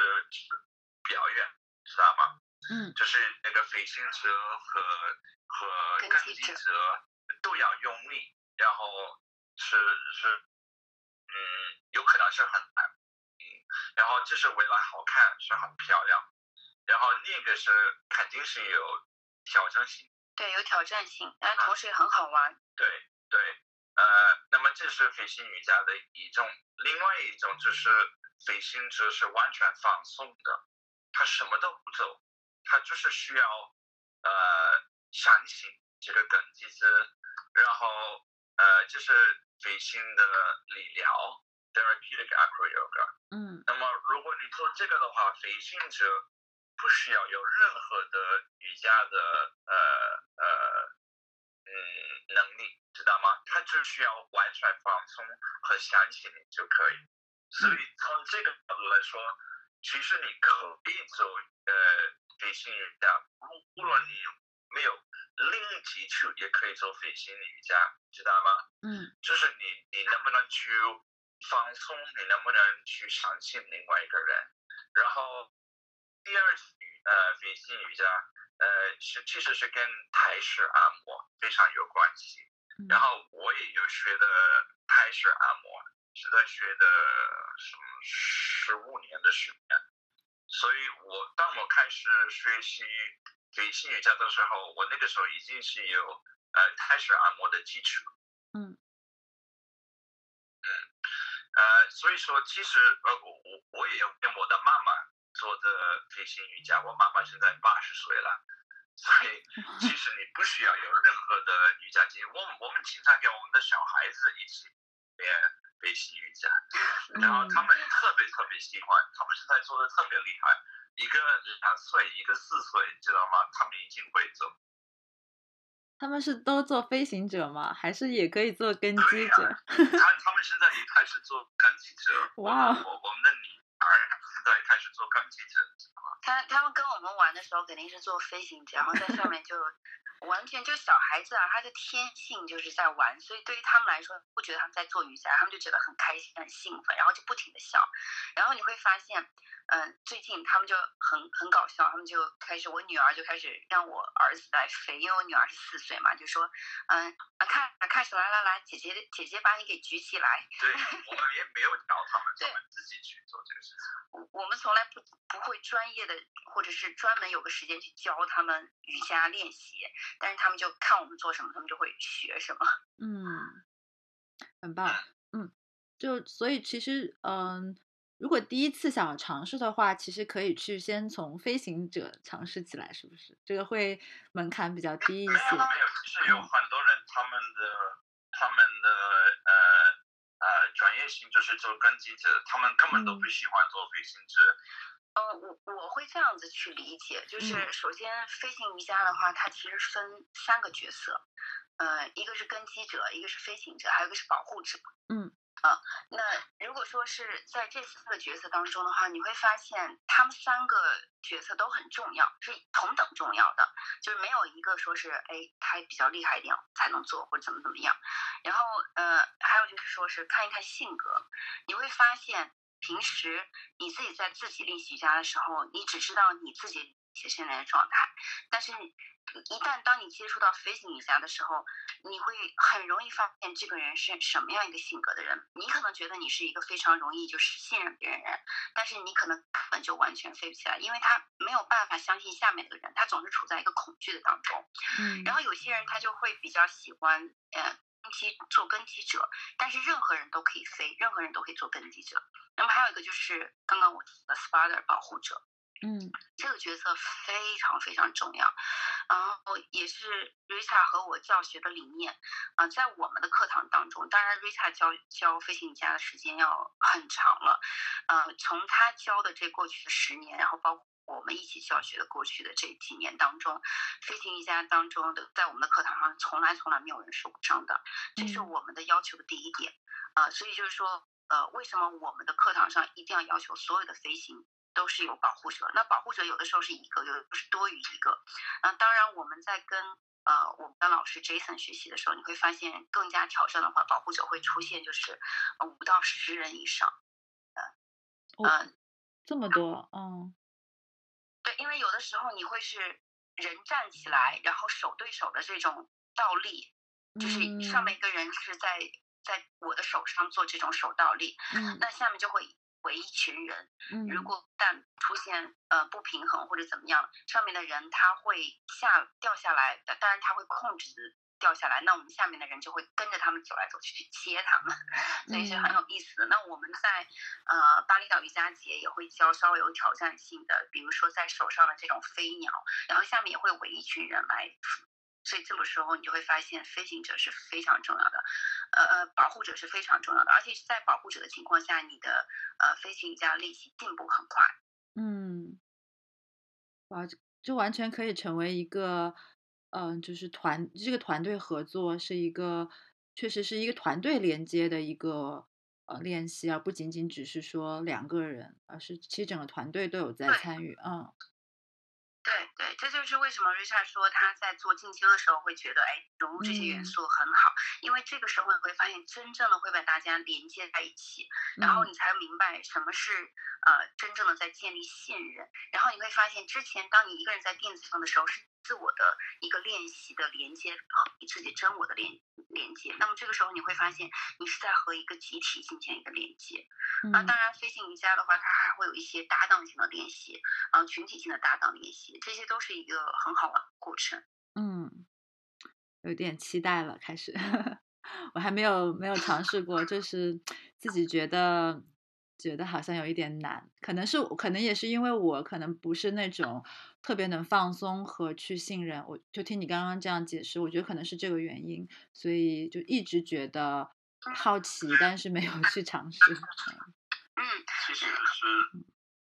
表演，知道吗？嗯，就是那个飞行者和和跟机者都要用力，然后是是，嗯，有可能是很难，嗯，然后就是为了好看，是很漂亮，然后另一个是肯定是有挑战性，对，有挑战性，但同时也很好玩，对对。呃，那么这是飞行瑜伽的一种，另外一种就是飞行者是完全放松的，他什么都不做，他就是需要呃相信这个根基子，然后呃就是飞行的理疗，therapeutic acro yoga。嗯。那么如果你做这个的话，飞行者不需要有任何的瑜伽的呃呃嗯能力。知道吗？他只需要完全放松和相信你就可以。所以从这个角度来说，其实你可以做呃飞行瑜伽，无论你没有零基础，也可以做飞行瑜伽，知道吗？嗯。就是你你能不能去放松？你能不能去相信另外一个人？然后第二呃飞行瑜伽呃是其实是跟泰式按摩非常有关系。然后我也有学的泰式按摩，是在学的什么十五年的时间，所以我当我开始学习飞行瑜伽的时候，我那个时候已经是有呃泰式按摩的基础。嗯嗯呃，所以说其实呃我我我也有跟我的妈妈做的飞行瑜伽，我妈妈现在八十岁了。所以，*laughs* 其实你不需要有任何的瑜伽机。我我们经常给我们的小孩子一起练飞行瑜伽，然后他们特别特别喜欢，他们现在做的特别厉害。一个两岁，一个四岁，知道吗？他们已经会走。他们是都做飞行者吗？还是也可以做根基者？他他们现在也开始做根基者。哇！我我们的女儿现在开始做根基者。他他们跟我们玩的时候肯定是做飞行者，然后在上面就完全就小孩子啊，他的天性就是在玩，所以对于他们来说，不觉得他们在做瑜伽，他们就觉得很开心、很兴奋，然后就不停的笑。然后你会发现，嗯，最近他们就很很搞笑，他们就开始，我女儿就开始让我儿子来飞，因为我女儿是四岁嘛，就说，嗯，看，开始来来来，姐姐姐姐把你给举起来。对，我们也没有教他们，*laughs* 他们自己去做这个事情。我我们从来不不会专业的。或者是专门有个时间去教他们瑜伽练习，但是他们就看我们做什么，他们就会学什么。*laughs* 嗯，很棒。嗯，就所以其实，嗯，如果第一次想要尝试的话，其实可以去先从飞行者尝试起来，是不是？这个会门槛比较低一些。没有，其实有很多人，他们的他们的呃呃专业性就是做根基者，他们根本都不喜欢做飞行者。呃，我我会这样子去理解，就是首先飞行瑜伽的话，它其实分三个角色，呃，一个是根基者，一个是飞行者，还有一个是保护者。嗯，啊，那如果说是在这四个角色当中的话，你会发现他们三个角色都很重要，是同等重要的，就是没有一个说是哎他比较厉害一点才能做或者怎么怎么样。然后呃，还有就是说是看一看性格，你会发现。平时你自己在自己练习瑜伽的时候，你只知道你自己现在的状态，但是一旦当你接触到飞行瑜伽的时候，你会很容易发现这个人是什么样一个性格的人。你可能觉得你是一个非常容易就是信任别人人，但是你可能根本就完全飞不起来，因为他没有办法相信下面的人，他总是处在一个恐惧的当中。嗯，然后有些人他就会比较喜欢，呃。基做根基者，但是任何人都可以飞，任何人都可以做根基者。那么还有一个就是刚刚我提的 Spider 保护者，嗯，这个角色非常非常重要，然后也是 Rita 和我教学的理念啊，在我们的课堂当中，当然 Rita 教教飞行家的时间要很长了，呃，从他教的这过去的十年，然后包括。我们一起教学的过去的这几年当中，飞行一家当中的，在我们的课堂上从来从来没有人受过伤的，这是我们的要求的第一点啊。所以就是说，呃，为什么我们的课堂上一定要要求所有的飞行都是有保护者？那保护者有的时候是一个，有的是多于一个。那当然，我们在跟呃我们的老师 Jason 学习的时候，你会发现更加挑战的话，保护者会出现就是五到十人以上。嗯，这么多，嗯。对，因为有的时候你会是人站起来，然后手对手的这种倒立，就是上面一个人是在在我的手上做这种手倒立，那下面就会围一群人。如果但出现呃不平衡或者怎么样，上面的人他会下掉下来，当然他会控制掉下来，那我们下面的人就会跟着他们走来走去去接他们，所以是很有意思的。那我们在呃巴厘岛瑜伽节也会教稍微有挑战性的，比如说在手上的这种飞鸟，然后下面也会围一群人来。所以这个时候你就会发现，飞行者是非常重要的，呃呃，保护者是非常重要的，而且是在保护者的情况下，你的呃飞行家练习进步很快。嗯，哇，就完全可以成为一个，嗯，就是团这个团队合作是一个，确实是一个团队连接的一个呃练习，而不仅仅只是说两个人，而是其实整个团队都有在参与，嗯。对对，这就是为什么 Richard 说他在做进修的时候会觉得，哎，融入这些元素很好，因为这个时候你会发现，真正的会把大家连接在一起，然后你才明白什么是呃真正的在建立信任，然后你会发现，之前当你一个人在电子上的时候是。自我的一个练习的连接和你自己真我的连连接，那么这个时候你会发现你是在和一个集体进行一个连接。啊，当然飞行瑜伽的话，它还会有一些搭档性的练习，啊，群体性的搭档练习，这些都是一个很好的过程。嗯，有点期待了，开始，*laughs* 我还没有没有尝试过，就是自己觉得觉得好像有一点难，可能是可能也是因为我可能不是那种。特别能放松和去信任，我就听你刚刚这样解释，我觉得可能是这个原因，所以就一直觉得好奇，但是没有去尝试。嗯，其实是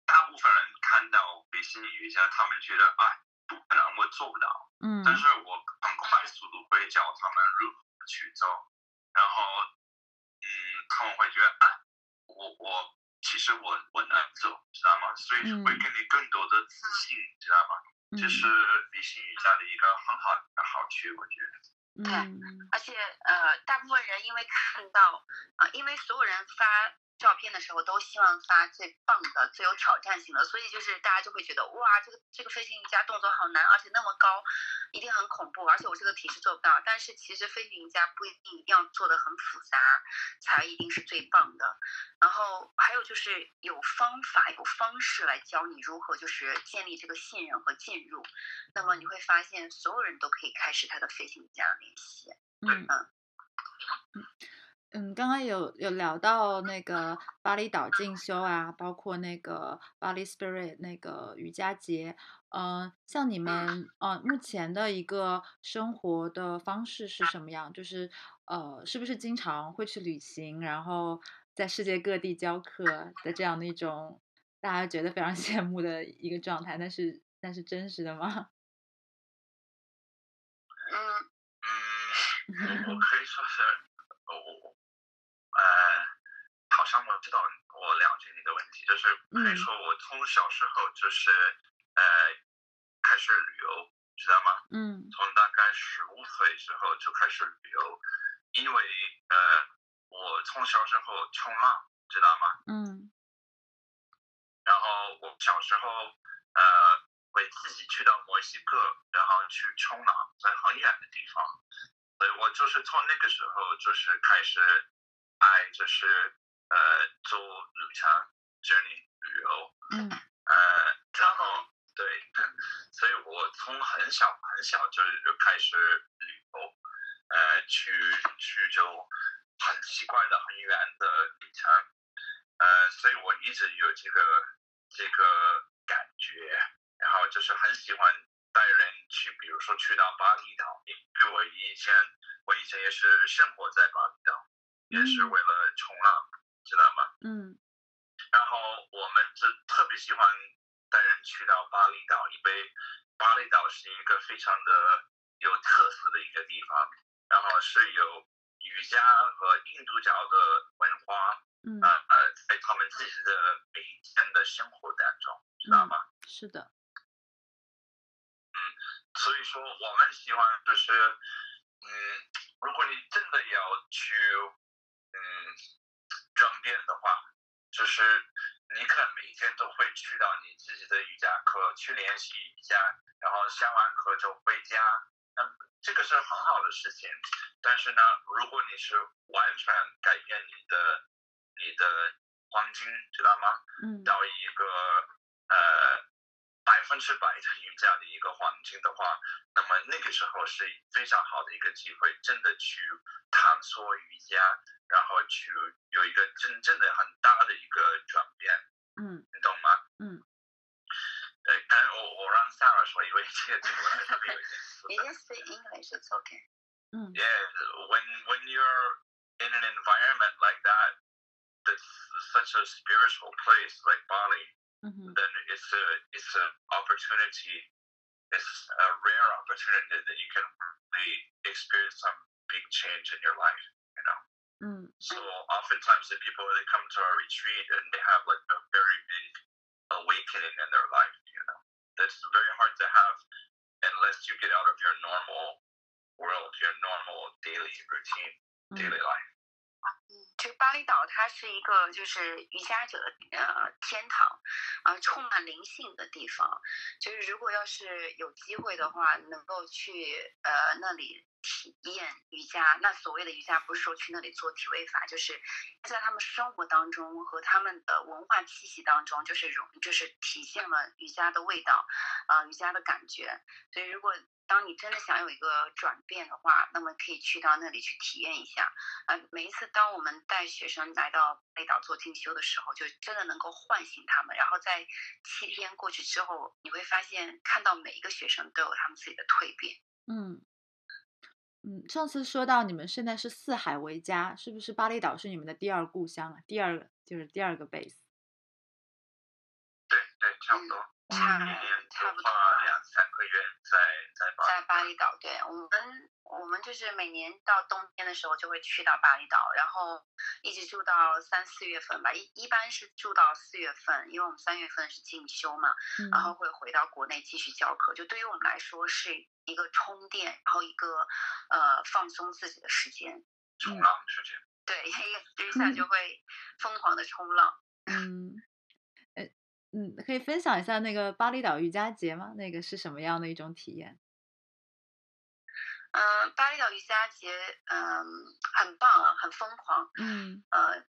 大部分人看到微信瑜伽，他们觉得哎，不可能，我做不到。嗯，但是我很快速度会教他们如何去做，然后嗯，他们会觉得哎，我我。其实我我能走，知道吗？所以会给你更多的自信，知道吗？这是理性瑜伽的一个很好的好处，我觉得。对，而且呃，大部分人因为看到啊，因为所有人发。照片的时候都希望发最棒的、最有挑战性的，所以就是大家就会觉得哇，这个这个飞行瑜伽动作好难，而且那么高，一定很恐怖，而且我这个体式做不到。但是其实飞行瑜伽不一定一定要做的很复杂才一定是最棒的。然后还有就是有方法、有方式来教你如何就是建立这个信任和进入，那么你会发现所有人都可以开始他的飞行瑜伽练习。嗯嗯。嗯，刚刚有有聊到那个巴厘岛进修啊，包括那个巴厘 Spirit 那个瑜伽节，嗯，像你们呃目前的一个生活的方式是什么样？就是呃，是不是经常会去旅行，然后在世界各地教课的这样的一种大家觉得非常 *laughs* 羡慕的一个状态？那是那是真实的吗？嗯嗯，我 *laughs* 可以说是。呃，好像我知道，我了解你的问题，就是可以说我从小时候就是呃开始旅游，知道吗？嗯。从大概十五岁时候就开始旅游，因为呃我从小时候冲浪，知道吗？嗯。然后我小时候呃会自己去到墨西哥，然后去冲浪，在很远的地方，所以我就是从那个时候就是开始。爱就是呃做旅程 journey 旅游，嗯，呃，然后对，所以我从很小很小就就开始旅游，呃，去去就很奇怪的很远的旅程，呃，所以我一直有这个这个感觉，然后就是很喜欢带人去，比如说去到巴厘岛，因为我以前我以前也是生活在巴厘岛。也是为了冲浪，知道吗？嗯。然后我们是特别喜欢带人去到巴厘岛，因为巴厘岛是一个非常的有特色的一个地方，然后是有瑜伽和印度教的文化，嗯呃，在他们自己的每天的生活当中，知道吗？是的。嗯，所以说我们希望就是，嗯，如果你真的要去。嗯，转变的话，就是你可能每天都会去到你自己的瑜伽课去练习瑜伽，然后下完课就回家，那这个是很好的事情。但是呢，如果你是完全改变你的你的黄金，知道吗？嗯。到一个呃百分之百的这样的一个环境的话，那么那个时候是非常好的一个机会，真的去探索瑜伽，然后去有一个真正的很大的一个转变。嗯，你懂吗？嗯。呃，但是我我让 Sarah 说，因为这个中文还是没有一点复杂。You can speak English, it's okay. 嗯 Yeah, when when you're in an environment like that, that's such a spiritual place like Bali, mm-hmm. then it's a it's an opportunity. It's a rare opportunity that you can really experience some big change in your life. You know. Mm. So oftentimes the people they come to our retreat and they have like a very big awakening in their life. You know, that's very hard to have unless you get out of your normal world, your normal daily routine, mm. daily life. 嗯，这个巴厘岛它是一个就是瑜伽者的呃天堂，呃，充满灵性的地方。就是如果要是有机会的话，能够去呃那里体验瑜伽，那所谓的瑜伽不是说去那里做体位法，就是在他们生活当中和他们的文化气息当中，就是融就是体现了瑜伽的味道，啊、瑜伽的感觉。所以如果当你真的想有一个转变的话，那么可以去到那里去体验一下。呃，每一次当我们带学生来到北岛做进修的时候，就真的能够唤醒他们。然后在七天过去之后，你会发现看到每一个学生都有他们自己的蜕变。嗯嗯，上次说到你们现在是四海为家，是不是巴厘岛是你们的第二故乡啊？第二个就是第二个 base。对对，差不多。差差不多两三个月在在巴在巴厘岛，对我们，我们就是每年到冬天的时候就会去到巴厘岛，然后一直住到三四月份吧，一一般是住到四月份，因为我们三月份是进修嘛，嗯然后会回到国内继续教课。就对于我们来说是一个充电，然后一个呃放松自己的时间。冲浪时间。对，一一下就会疯狂的冲浪。嗯，呃嗯，可以分享一下那个巴厘岛瑜伽节吗？那个是什么样的一种体验？嗯、巴厘岛瑜伽节，嗯、很棒啊，很疯狂。嗯呃，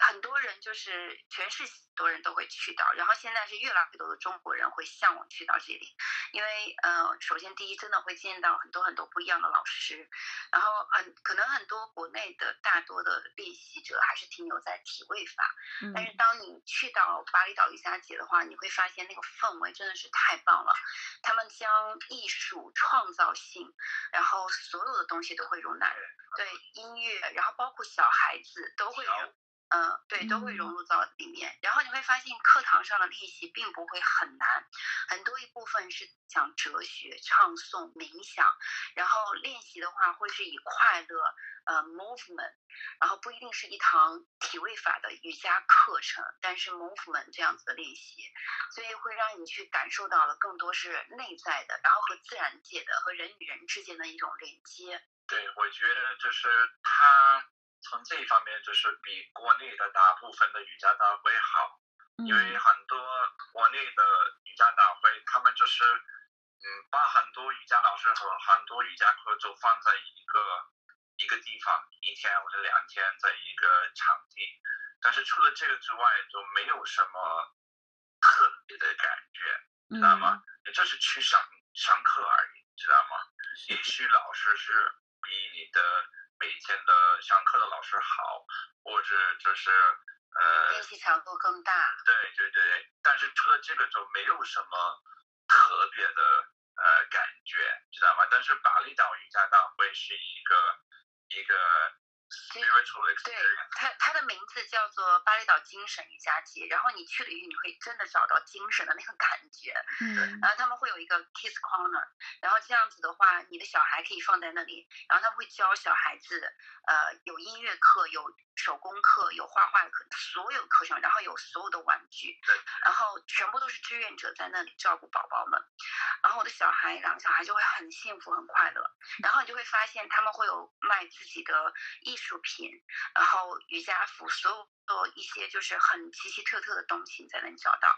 很多人就是全世界很多人都会去到，然后现在是越来越多的中国人会向往去到这里，因为呃，首先第一真的会见到很多很多不一样的老师，然后很可能很多国内的大多的练习者还是停留在体位法，嗯。但是当你去到巴厘岛瑜伽节的话，你会发现那个氛围真的是太棒了。他们将艺术、创造性，然后所有的东西都会容纳，对音乐，然后包括小孩子都会融，嗯、对，都会融入到里面。然后你会发现课堂上的练习并不会很难，很多一部分是讲哲学、唱诵、冥想，然后练习的话会是以快乐，呃，movement。然后不一定是一堂体位法的瑜伽课程，但是 movement 这样子的练习，所以会让你去感受到了更多是内在的，然后和自然界的和人与人之间的一种连接。对，我觉得就是他从这一方面就是比国内的大部分的瑜伽大会好，因为嗯很多国内的瑜伽大会，他们就是嗯把很多瑜伽老师和很多瑜伽课就放在一个一个地方，一天或者两天在一个场地，但是除了这个之外，就没有什么特别的感觉。知道吗？你就是去上上课而已，知道吗？也许老师是比你的每天的上课的老师好，或者就是呃练，习强度更大。对对对，但是除了这个就没有什么特别的呃感觉，知道吗？但是巴厘岛瑜伽大会是一个一个对 experience，它，它的名字叫做巴厘岛精神瑜伽节。然后你去了以后，你会真的找到精神的那个感觉。嗯然后他们会有一个 kids corner，然后这样子的话，你的小孩可以放在那里，然后他们会教小孩子，呃，有音乐课，有手工课，有画画课，所有课程，然后有所有的玩具，对然后全部都是志愿者在那里照顾宝宝们。然后我的小孩，两个小孩就会很幸福、很快乐。然后你就会发现他们会有卖自己的艺艺术品，然后瑜伽服，所有。一些就是很奇奇特特的东西，你才能找到。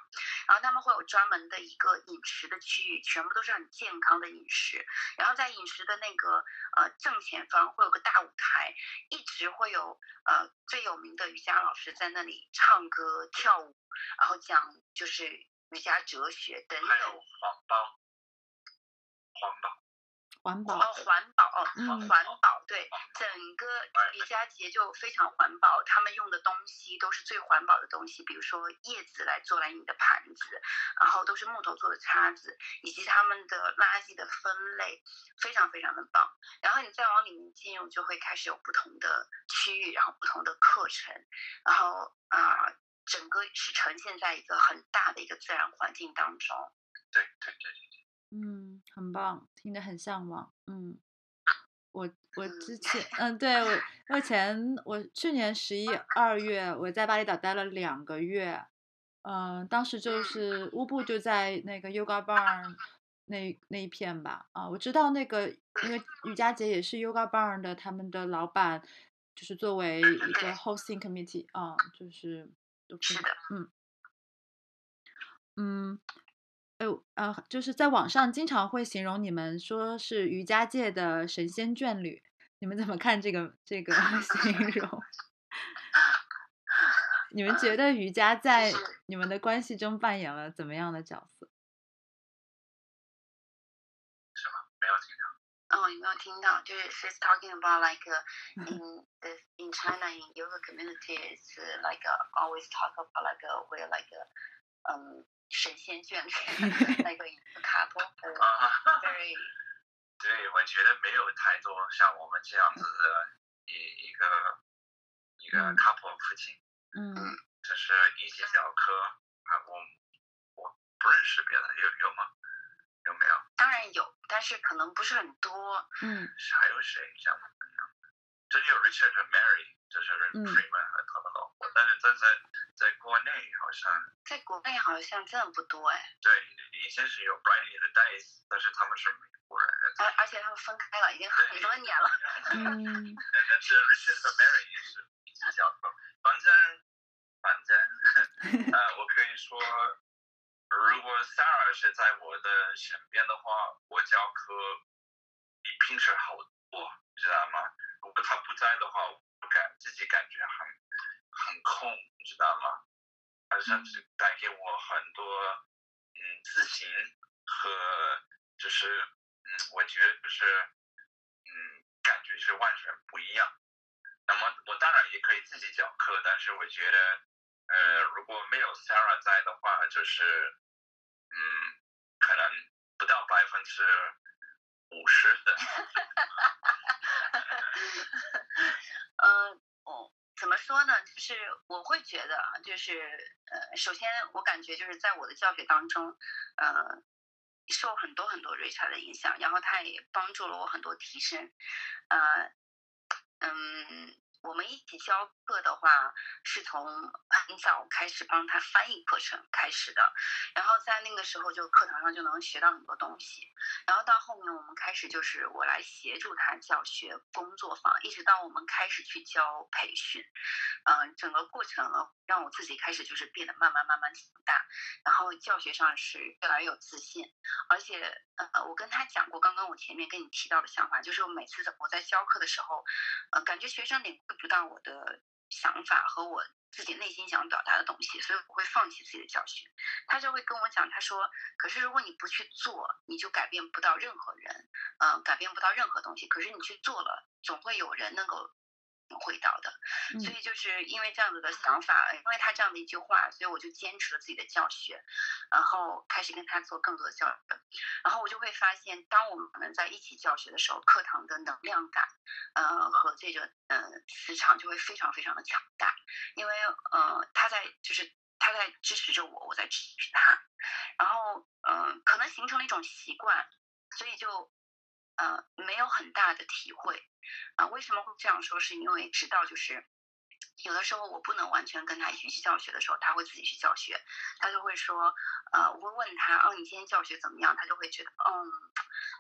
然后他们会有专门的一个饮食的区域，全部都是很健康的饮食。然后在饮食的那个呃正前方会有个大舞台，一直会有呃最有名的瑜伽老师在那里唱歌跳舞，然后讲就是瑜伽哲学等等。还有环保，环保。环保哦，环保环保对，整个瑜伽节就非常环保，他们用的东西都是最环保的东西，比如说叶子来做来你的盘子，然后都是木头做的叉子，以及他们的垃圾的分类非常非常的棒。然后你再往里面进入，就会开始有不同的区域，然后不同的课程，然后啊、整个是呈现在一个很大的一个自然环境当中。对对对对。嗯，很棒，听得很向往。嗯，我我嗯之前 *laughs* 嗯，对我我以前我去年十一二月我在巴厘岛待了两个月，嗯、当时就是乌布就在那个 Yoga Barn 那那一片吧，啊，我知道那个因为瑜伽节也是 Yoga Barn 的他们的老板，就是作为一个 hosting committee 啊，就是都是的，嗯嗯。呃呃，就是在网上经常会形容你们说是瑜伽界的神仙眷侣，你们怎么看这个这个形容？你们觉得瑜伽在你们的关系中扮演了怎么样的角色？没有听到。哦，有没有听到？就是 she's talking about like uh, in the in China in yoga community it's uh, like uh, always talk about like uh, we're like uh, um 神仙眷侣 like a couple uh, 啊，very 对，我觉得没有太多像我们这样子的一一个一个嗯 couple 夫妻，嗯就是一起教课，啊，我我不认识别的，有有吗？有没有？当然有，但是可能不是很多。嗯还有谁像我们一样？这里有 Richard 和 Mary，就是嗯 Freeman 和他们老婆，但是但在在国内好像在国内好像真的不多哎，对以前是有 Briley 和 Dice，但是他们是美国人，而而且他们分开了，已经很多年了。嗯 *laughs* 但是 Richard 和 Mary 也是一起教课，反正反正呃，我可以说，如果 Sarah 是在我的身边的话，我教课比平时好多，你知道吗？如果他不在的话，我感自己感觉很很空，你知道吗？他甚至带给我很多嗯自信和就是嗯，我觉得就是嗯，感觉是完全不一样。那么我当然也可以自己讲课，但是我觉得，呃，如果没有 Sarah 在的话，就是，嗯，可能不到百分之五十的。*laughs* 嗯，*laughs* 我怎么说呢？就是我会觉得啊，就是呃，首先我感觉就是在我的教学当中，呃，受很多很多瑞查的影响，然后他也帮助了我很多提升，呃，嗯。我们一起教课的话，是从很早开始帮他翻译课程开始的，然后在那个时候就课堂上就能学到很多东西，然后到后面我们开始就是我来协助他教学工作坊，一直到我们开始去教培训，嗯、整个过程让我自己开始就是变得慢慢慢慢强大，然后教学上是越来越有自信，而且呃我跟他讲过，刚刚我前面跟你提到的想法，就是我每次我在教课的时候，呃感觉学生领不到我的想法和我自己内心想表达的东西，所以我会放弃自己的教学。他就会跟我讲，他说：“可是如果你不去做，你就改变不到任何人，嗯、改变不到任何东西。可是你去做了，总会有人能够领会到的。嗯所以就是因为这样子的想法，因为他这样的一句话，所以我就坚持了自己的教学，然后开始跟他做更多的教学。然后我就会发现，当我们在一起教学的时候，课堂的能量感，呃，和这个呃磁场就会非常非常的强大，因为呃他在就是他在支持着我，我在支持他，然后嗯、呃可能形成了一种习惯，所以就呃没有很大的体会啊、为什么会这样说？是因为直到就是。有的时候我不能完全跟他一起去教学的时候，他会自己去教学，他就会说，呃，我会问他，哦，你今天教学怎么样？他就会觉得，嗯，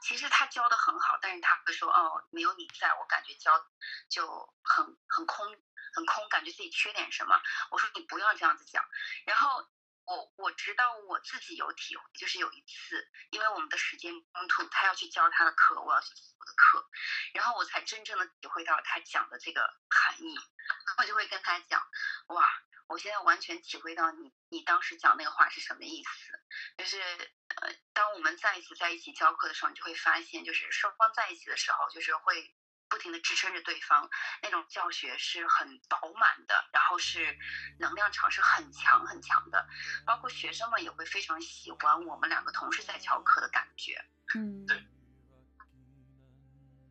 其实他教的很好，但是他会说，哦，没有你在，我感觉教就很很空，很空，感觉自己缺点什么。我说你不要这样子讲，然后。我我直到我自己有体会，就是有一次，因为我们的时间冲突，他要去教他的课，我要去教我的课，然后我才真正的体会到他讲的这个含义。我就会跟他讲，哇，我现在完全体会到你你当时讲那个话是什么意思，就是呃，当我们再一次在一起教课的时候，你就会发现，就是双方在一起的时候，就是会不停的支撑着对方，那种教学是很饱满的，然后是能量场是很强很强的，包括学生们也会非常喜欢我们两个同时在教课的感觉。嗯，对。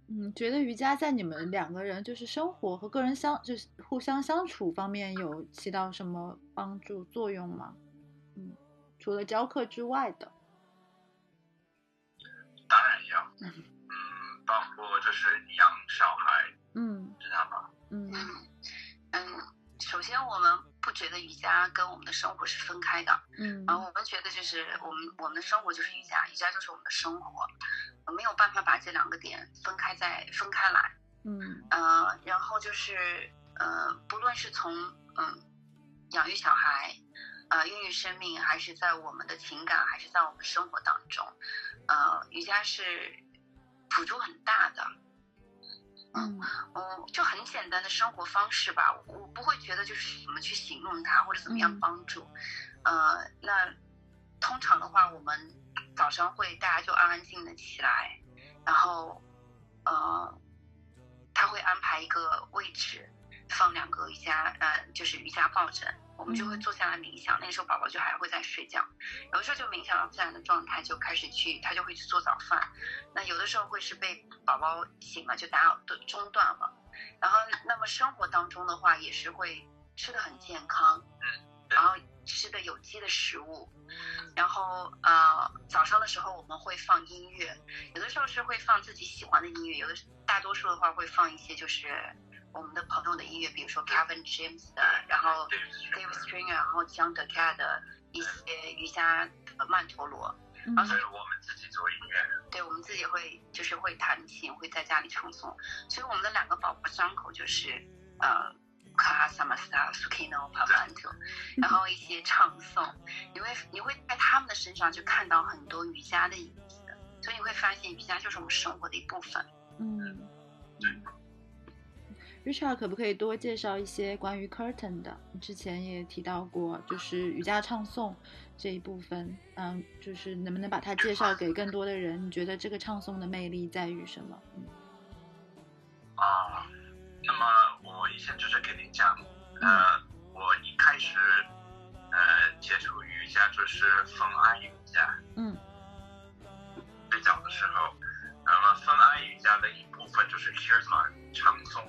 嗯，觉得瑜伽在你们两个人就是生活和个人相就是互相相处方面有起到什么帮助作用吗？嗯，除了教课之外的。当然有，嗯，包括就是养小孩，嗯，知道吗？嗯嗯，首先我们不觉得瑜伽跟我们的生活是分开的，嗯，然后我们觉得就是我们我们的生活就是瑜伽，瑜伽就是我们的生活。没有办法把这两个点分开再分开来，嗯呃，然后就是呃，不论是从嗯养育小孩，呃孕育生命，还是在我们的情感，还是在我们生活当中，呃，瑜伽是辅助很大的，嗯嗯，就很简单的生活方式吧，我不会觉得就是怎么去形容它或者怎么样帮助，呃，那通常的话我们。早上会大家就安安静的起来，然后，呃，他会安排一个位置，放两个瑜伽，呃，就是瑜伽抱枕，我们就会坐下来冥想。那个时候宝宝就还会在睡觉，有的时候就冥想到自然的状态，就开始去，他就会去做早饭。那有的时候会是被宝宝醒了就打扰的中断了，然后那么生活当中的话也是会吃的很健康，然后。吃的有机的食物，然后呃早上的时候我们会放音乐，有的时候是会放自己喜欢的音乐，有的大多数的话会放一些就是我们的朋友的音乐，比如说 Kevin James 的，然后 David Stringer，然后江德凯的一些瑜伽曼陀罗，然后是我们自己做音乐，对我们自己会就是会弹琴，会在家里唱诵，所以我们的两个宝宝张口就是呃。卡萨玛萨苏基诺帕曼特，然后一些唱诵，你会你会在他们的身上就看到很多瑜伽的影子，所以你会发现瑜伽就是我们生活的一部分。嗯，对。Richard 可不可以多介绍一些关于 Curtain 的？之前也提到过，就是瑜伽唱诵这一部分，嗯，就是能不能把它介绍给更多的人？你觉得这个唱诵的魅力在于什么？嗯。啊。那么我以前就是跟你讲，呃，我一开始呃接触瑜伽就是风爱瑜伽，嗯，最早的时候，那么风爱瑜伽的一部分就是 Kirtan 唱诵，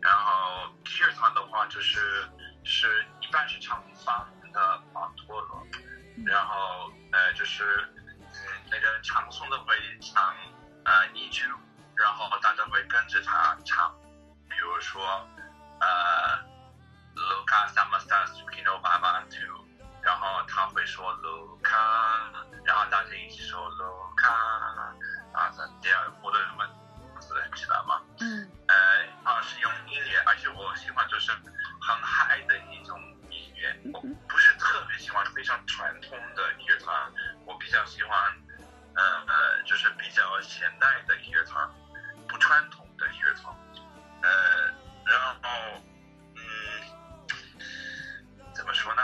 然后 Kirtan 的话就是是一般是唱方的曼陀罗，然后呃就是那个唱诵的会唱呃一句，然后大家会跟着他唱。比如说，呃，Luca Samasta Sukino Baba Two，然后他会说 Luca，然后大家一起说 Luca，啊，这第二或者什么知道吗？嗯。呃，啊是用音乐，而且我喜欢就是很嗨的一种音乐，我不是特别喜欢非常传统的乐团，我比较喜欢，呃呃，就是比较现代的乐团，不传统的乐团。呃，然后，嗯，怎么说呢？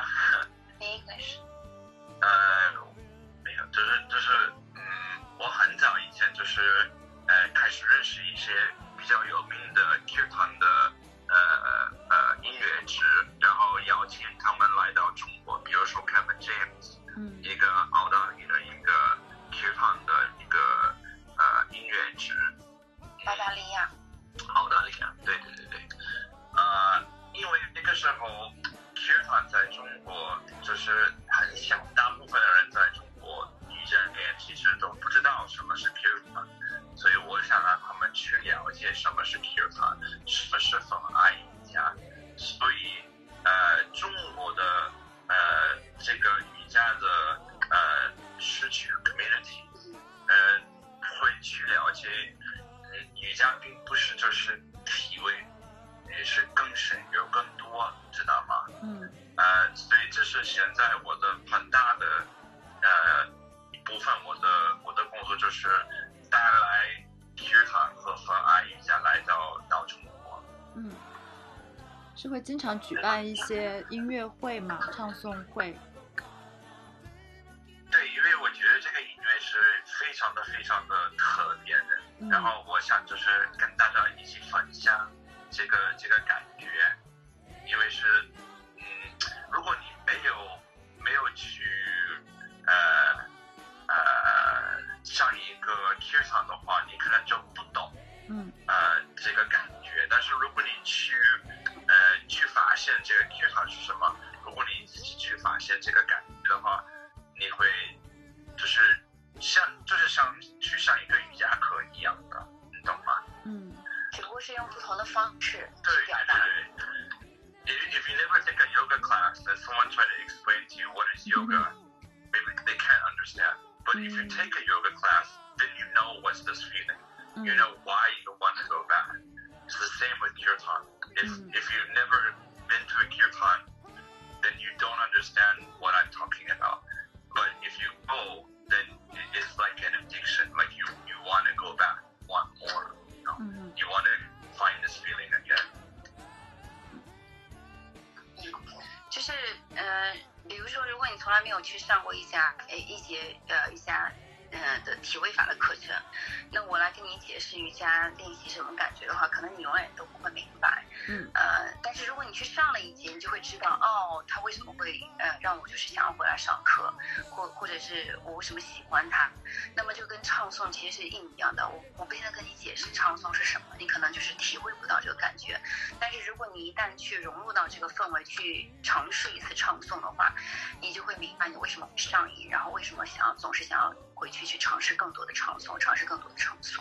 第一个是，呃，没有，就是就是，嗯，我很早以前就是，呃，开始认识一些比较有名的乐团的，呃呃音乐制，然后邀请他们来到中国，比如说 Kevin James，嗯，一个澳大利亚的一个乐团的一个呃音乐制，澳大利亚。澳大利亚，对对对对，呃，因为那个时候乐团在中国就是很小，大部分的人在中国瑜伽练其实都不知道常举办一些音乐会嘛，唱诵会。我就是想要回来上课，或或者是我为什么喜欢它。那么就跟唱诵其实是一模一样的。我我不现在跟你解释唱诵是什么，你可能就是体会不到这个感觉。但是如果你一旦去融入到这个氛围，去尝试一次唱诵的话，你就会明白你为什么会上瘾，然后为什么想要总是想要。回去去尝试更多的唱诵，尝试更多的唱诵。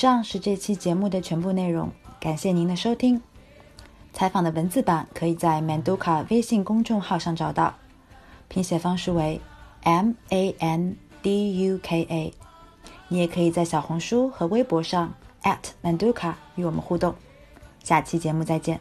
以上是这期节目的全部内容，感谢您的收听。采访的文字版可以在 Manduka 微信公众号上找到，拼写方式为 M A N D U K A。你也可以在小红书和微博上 at Manduka 与我们互动。下期节目再见。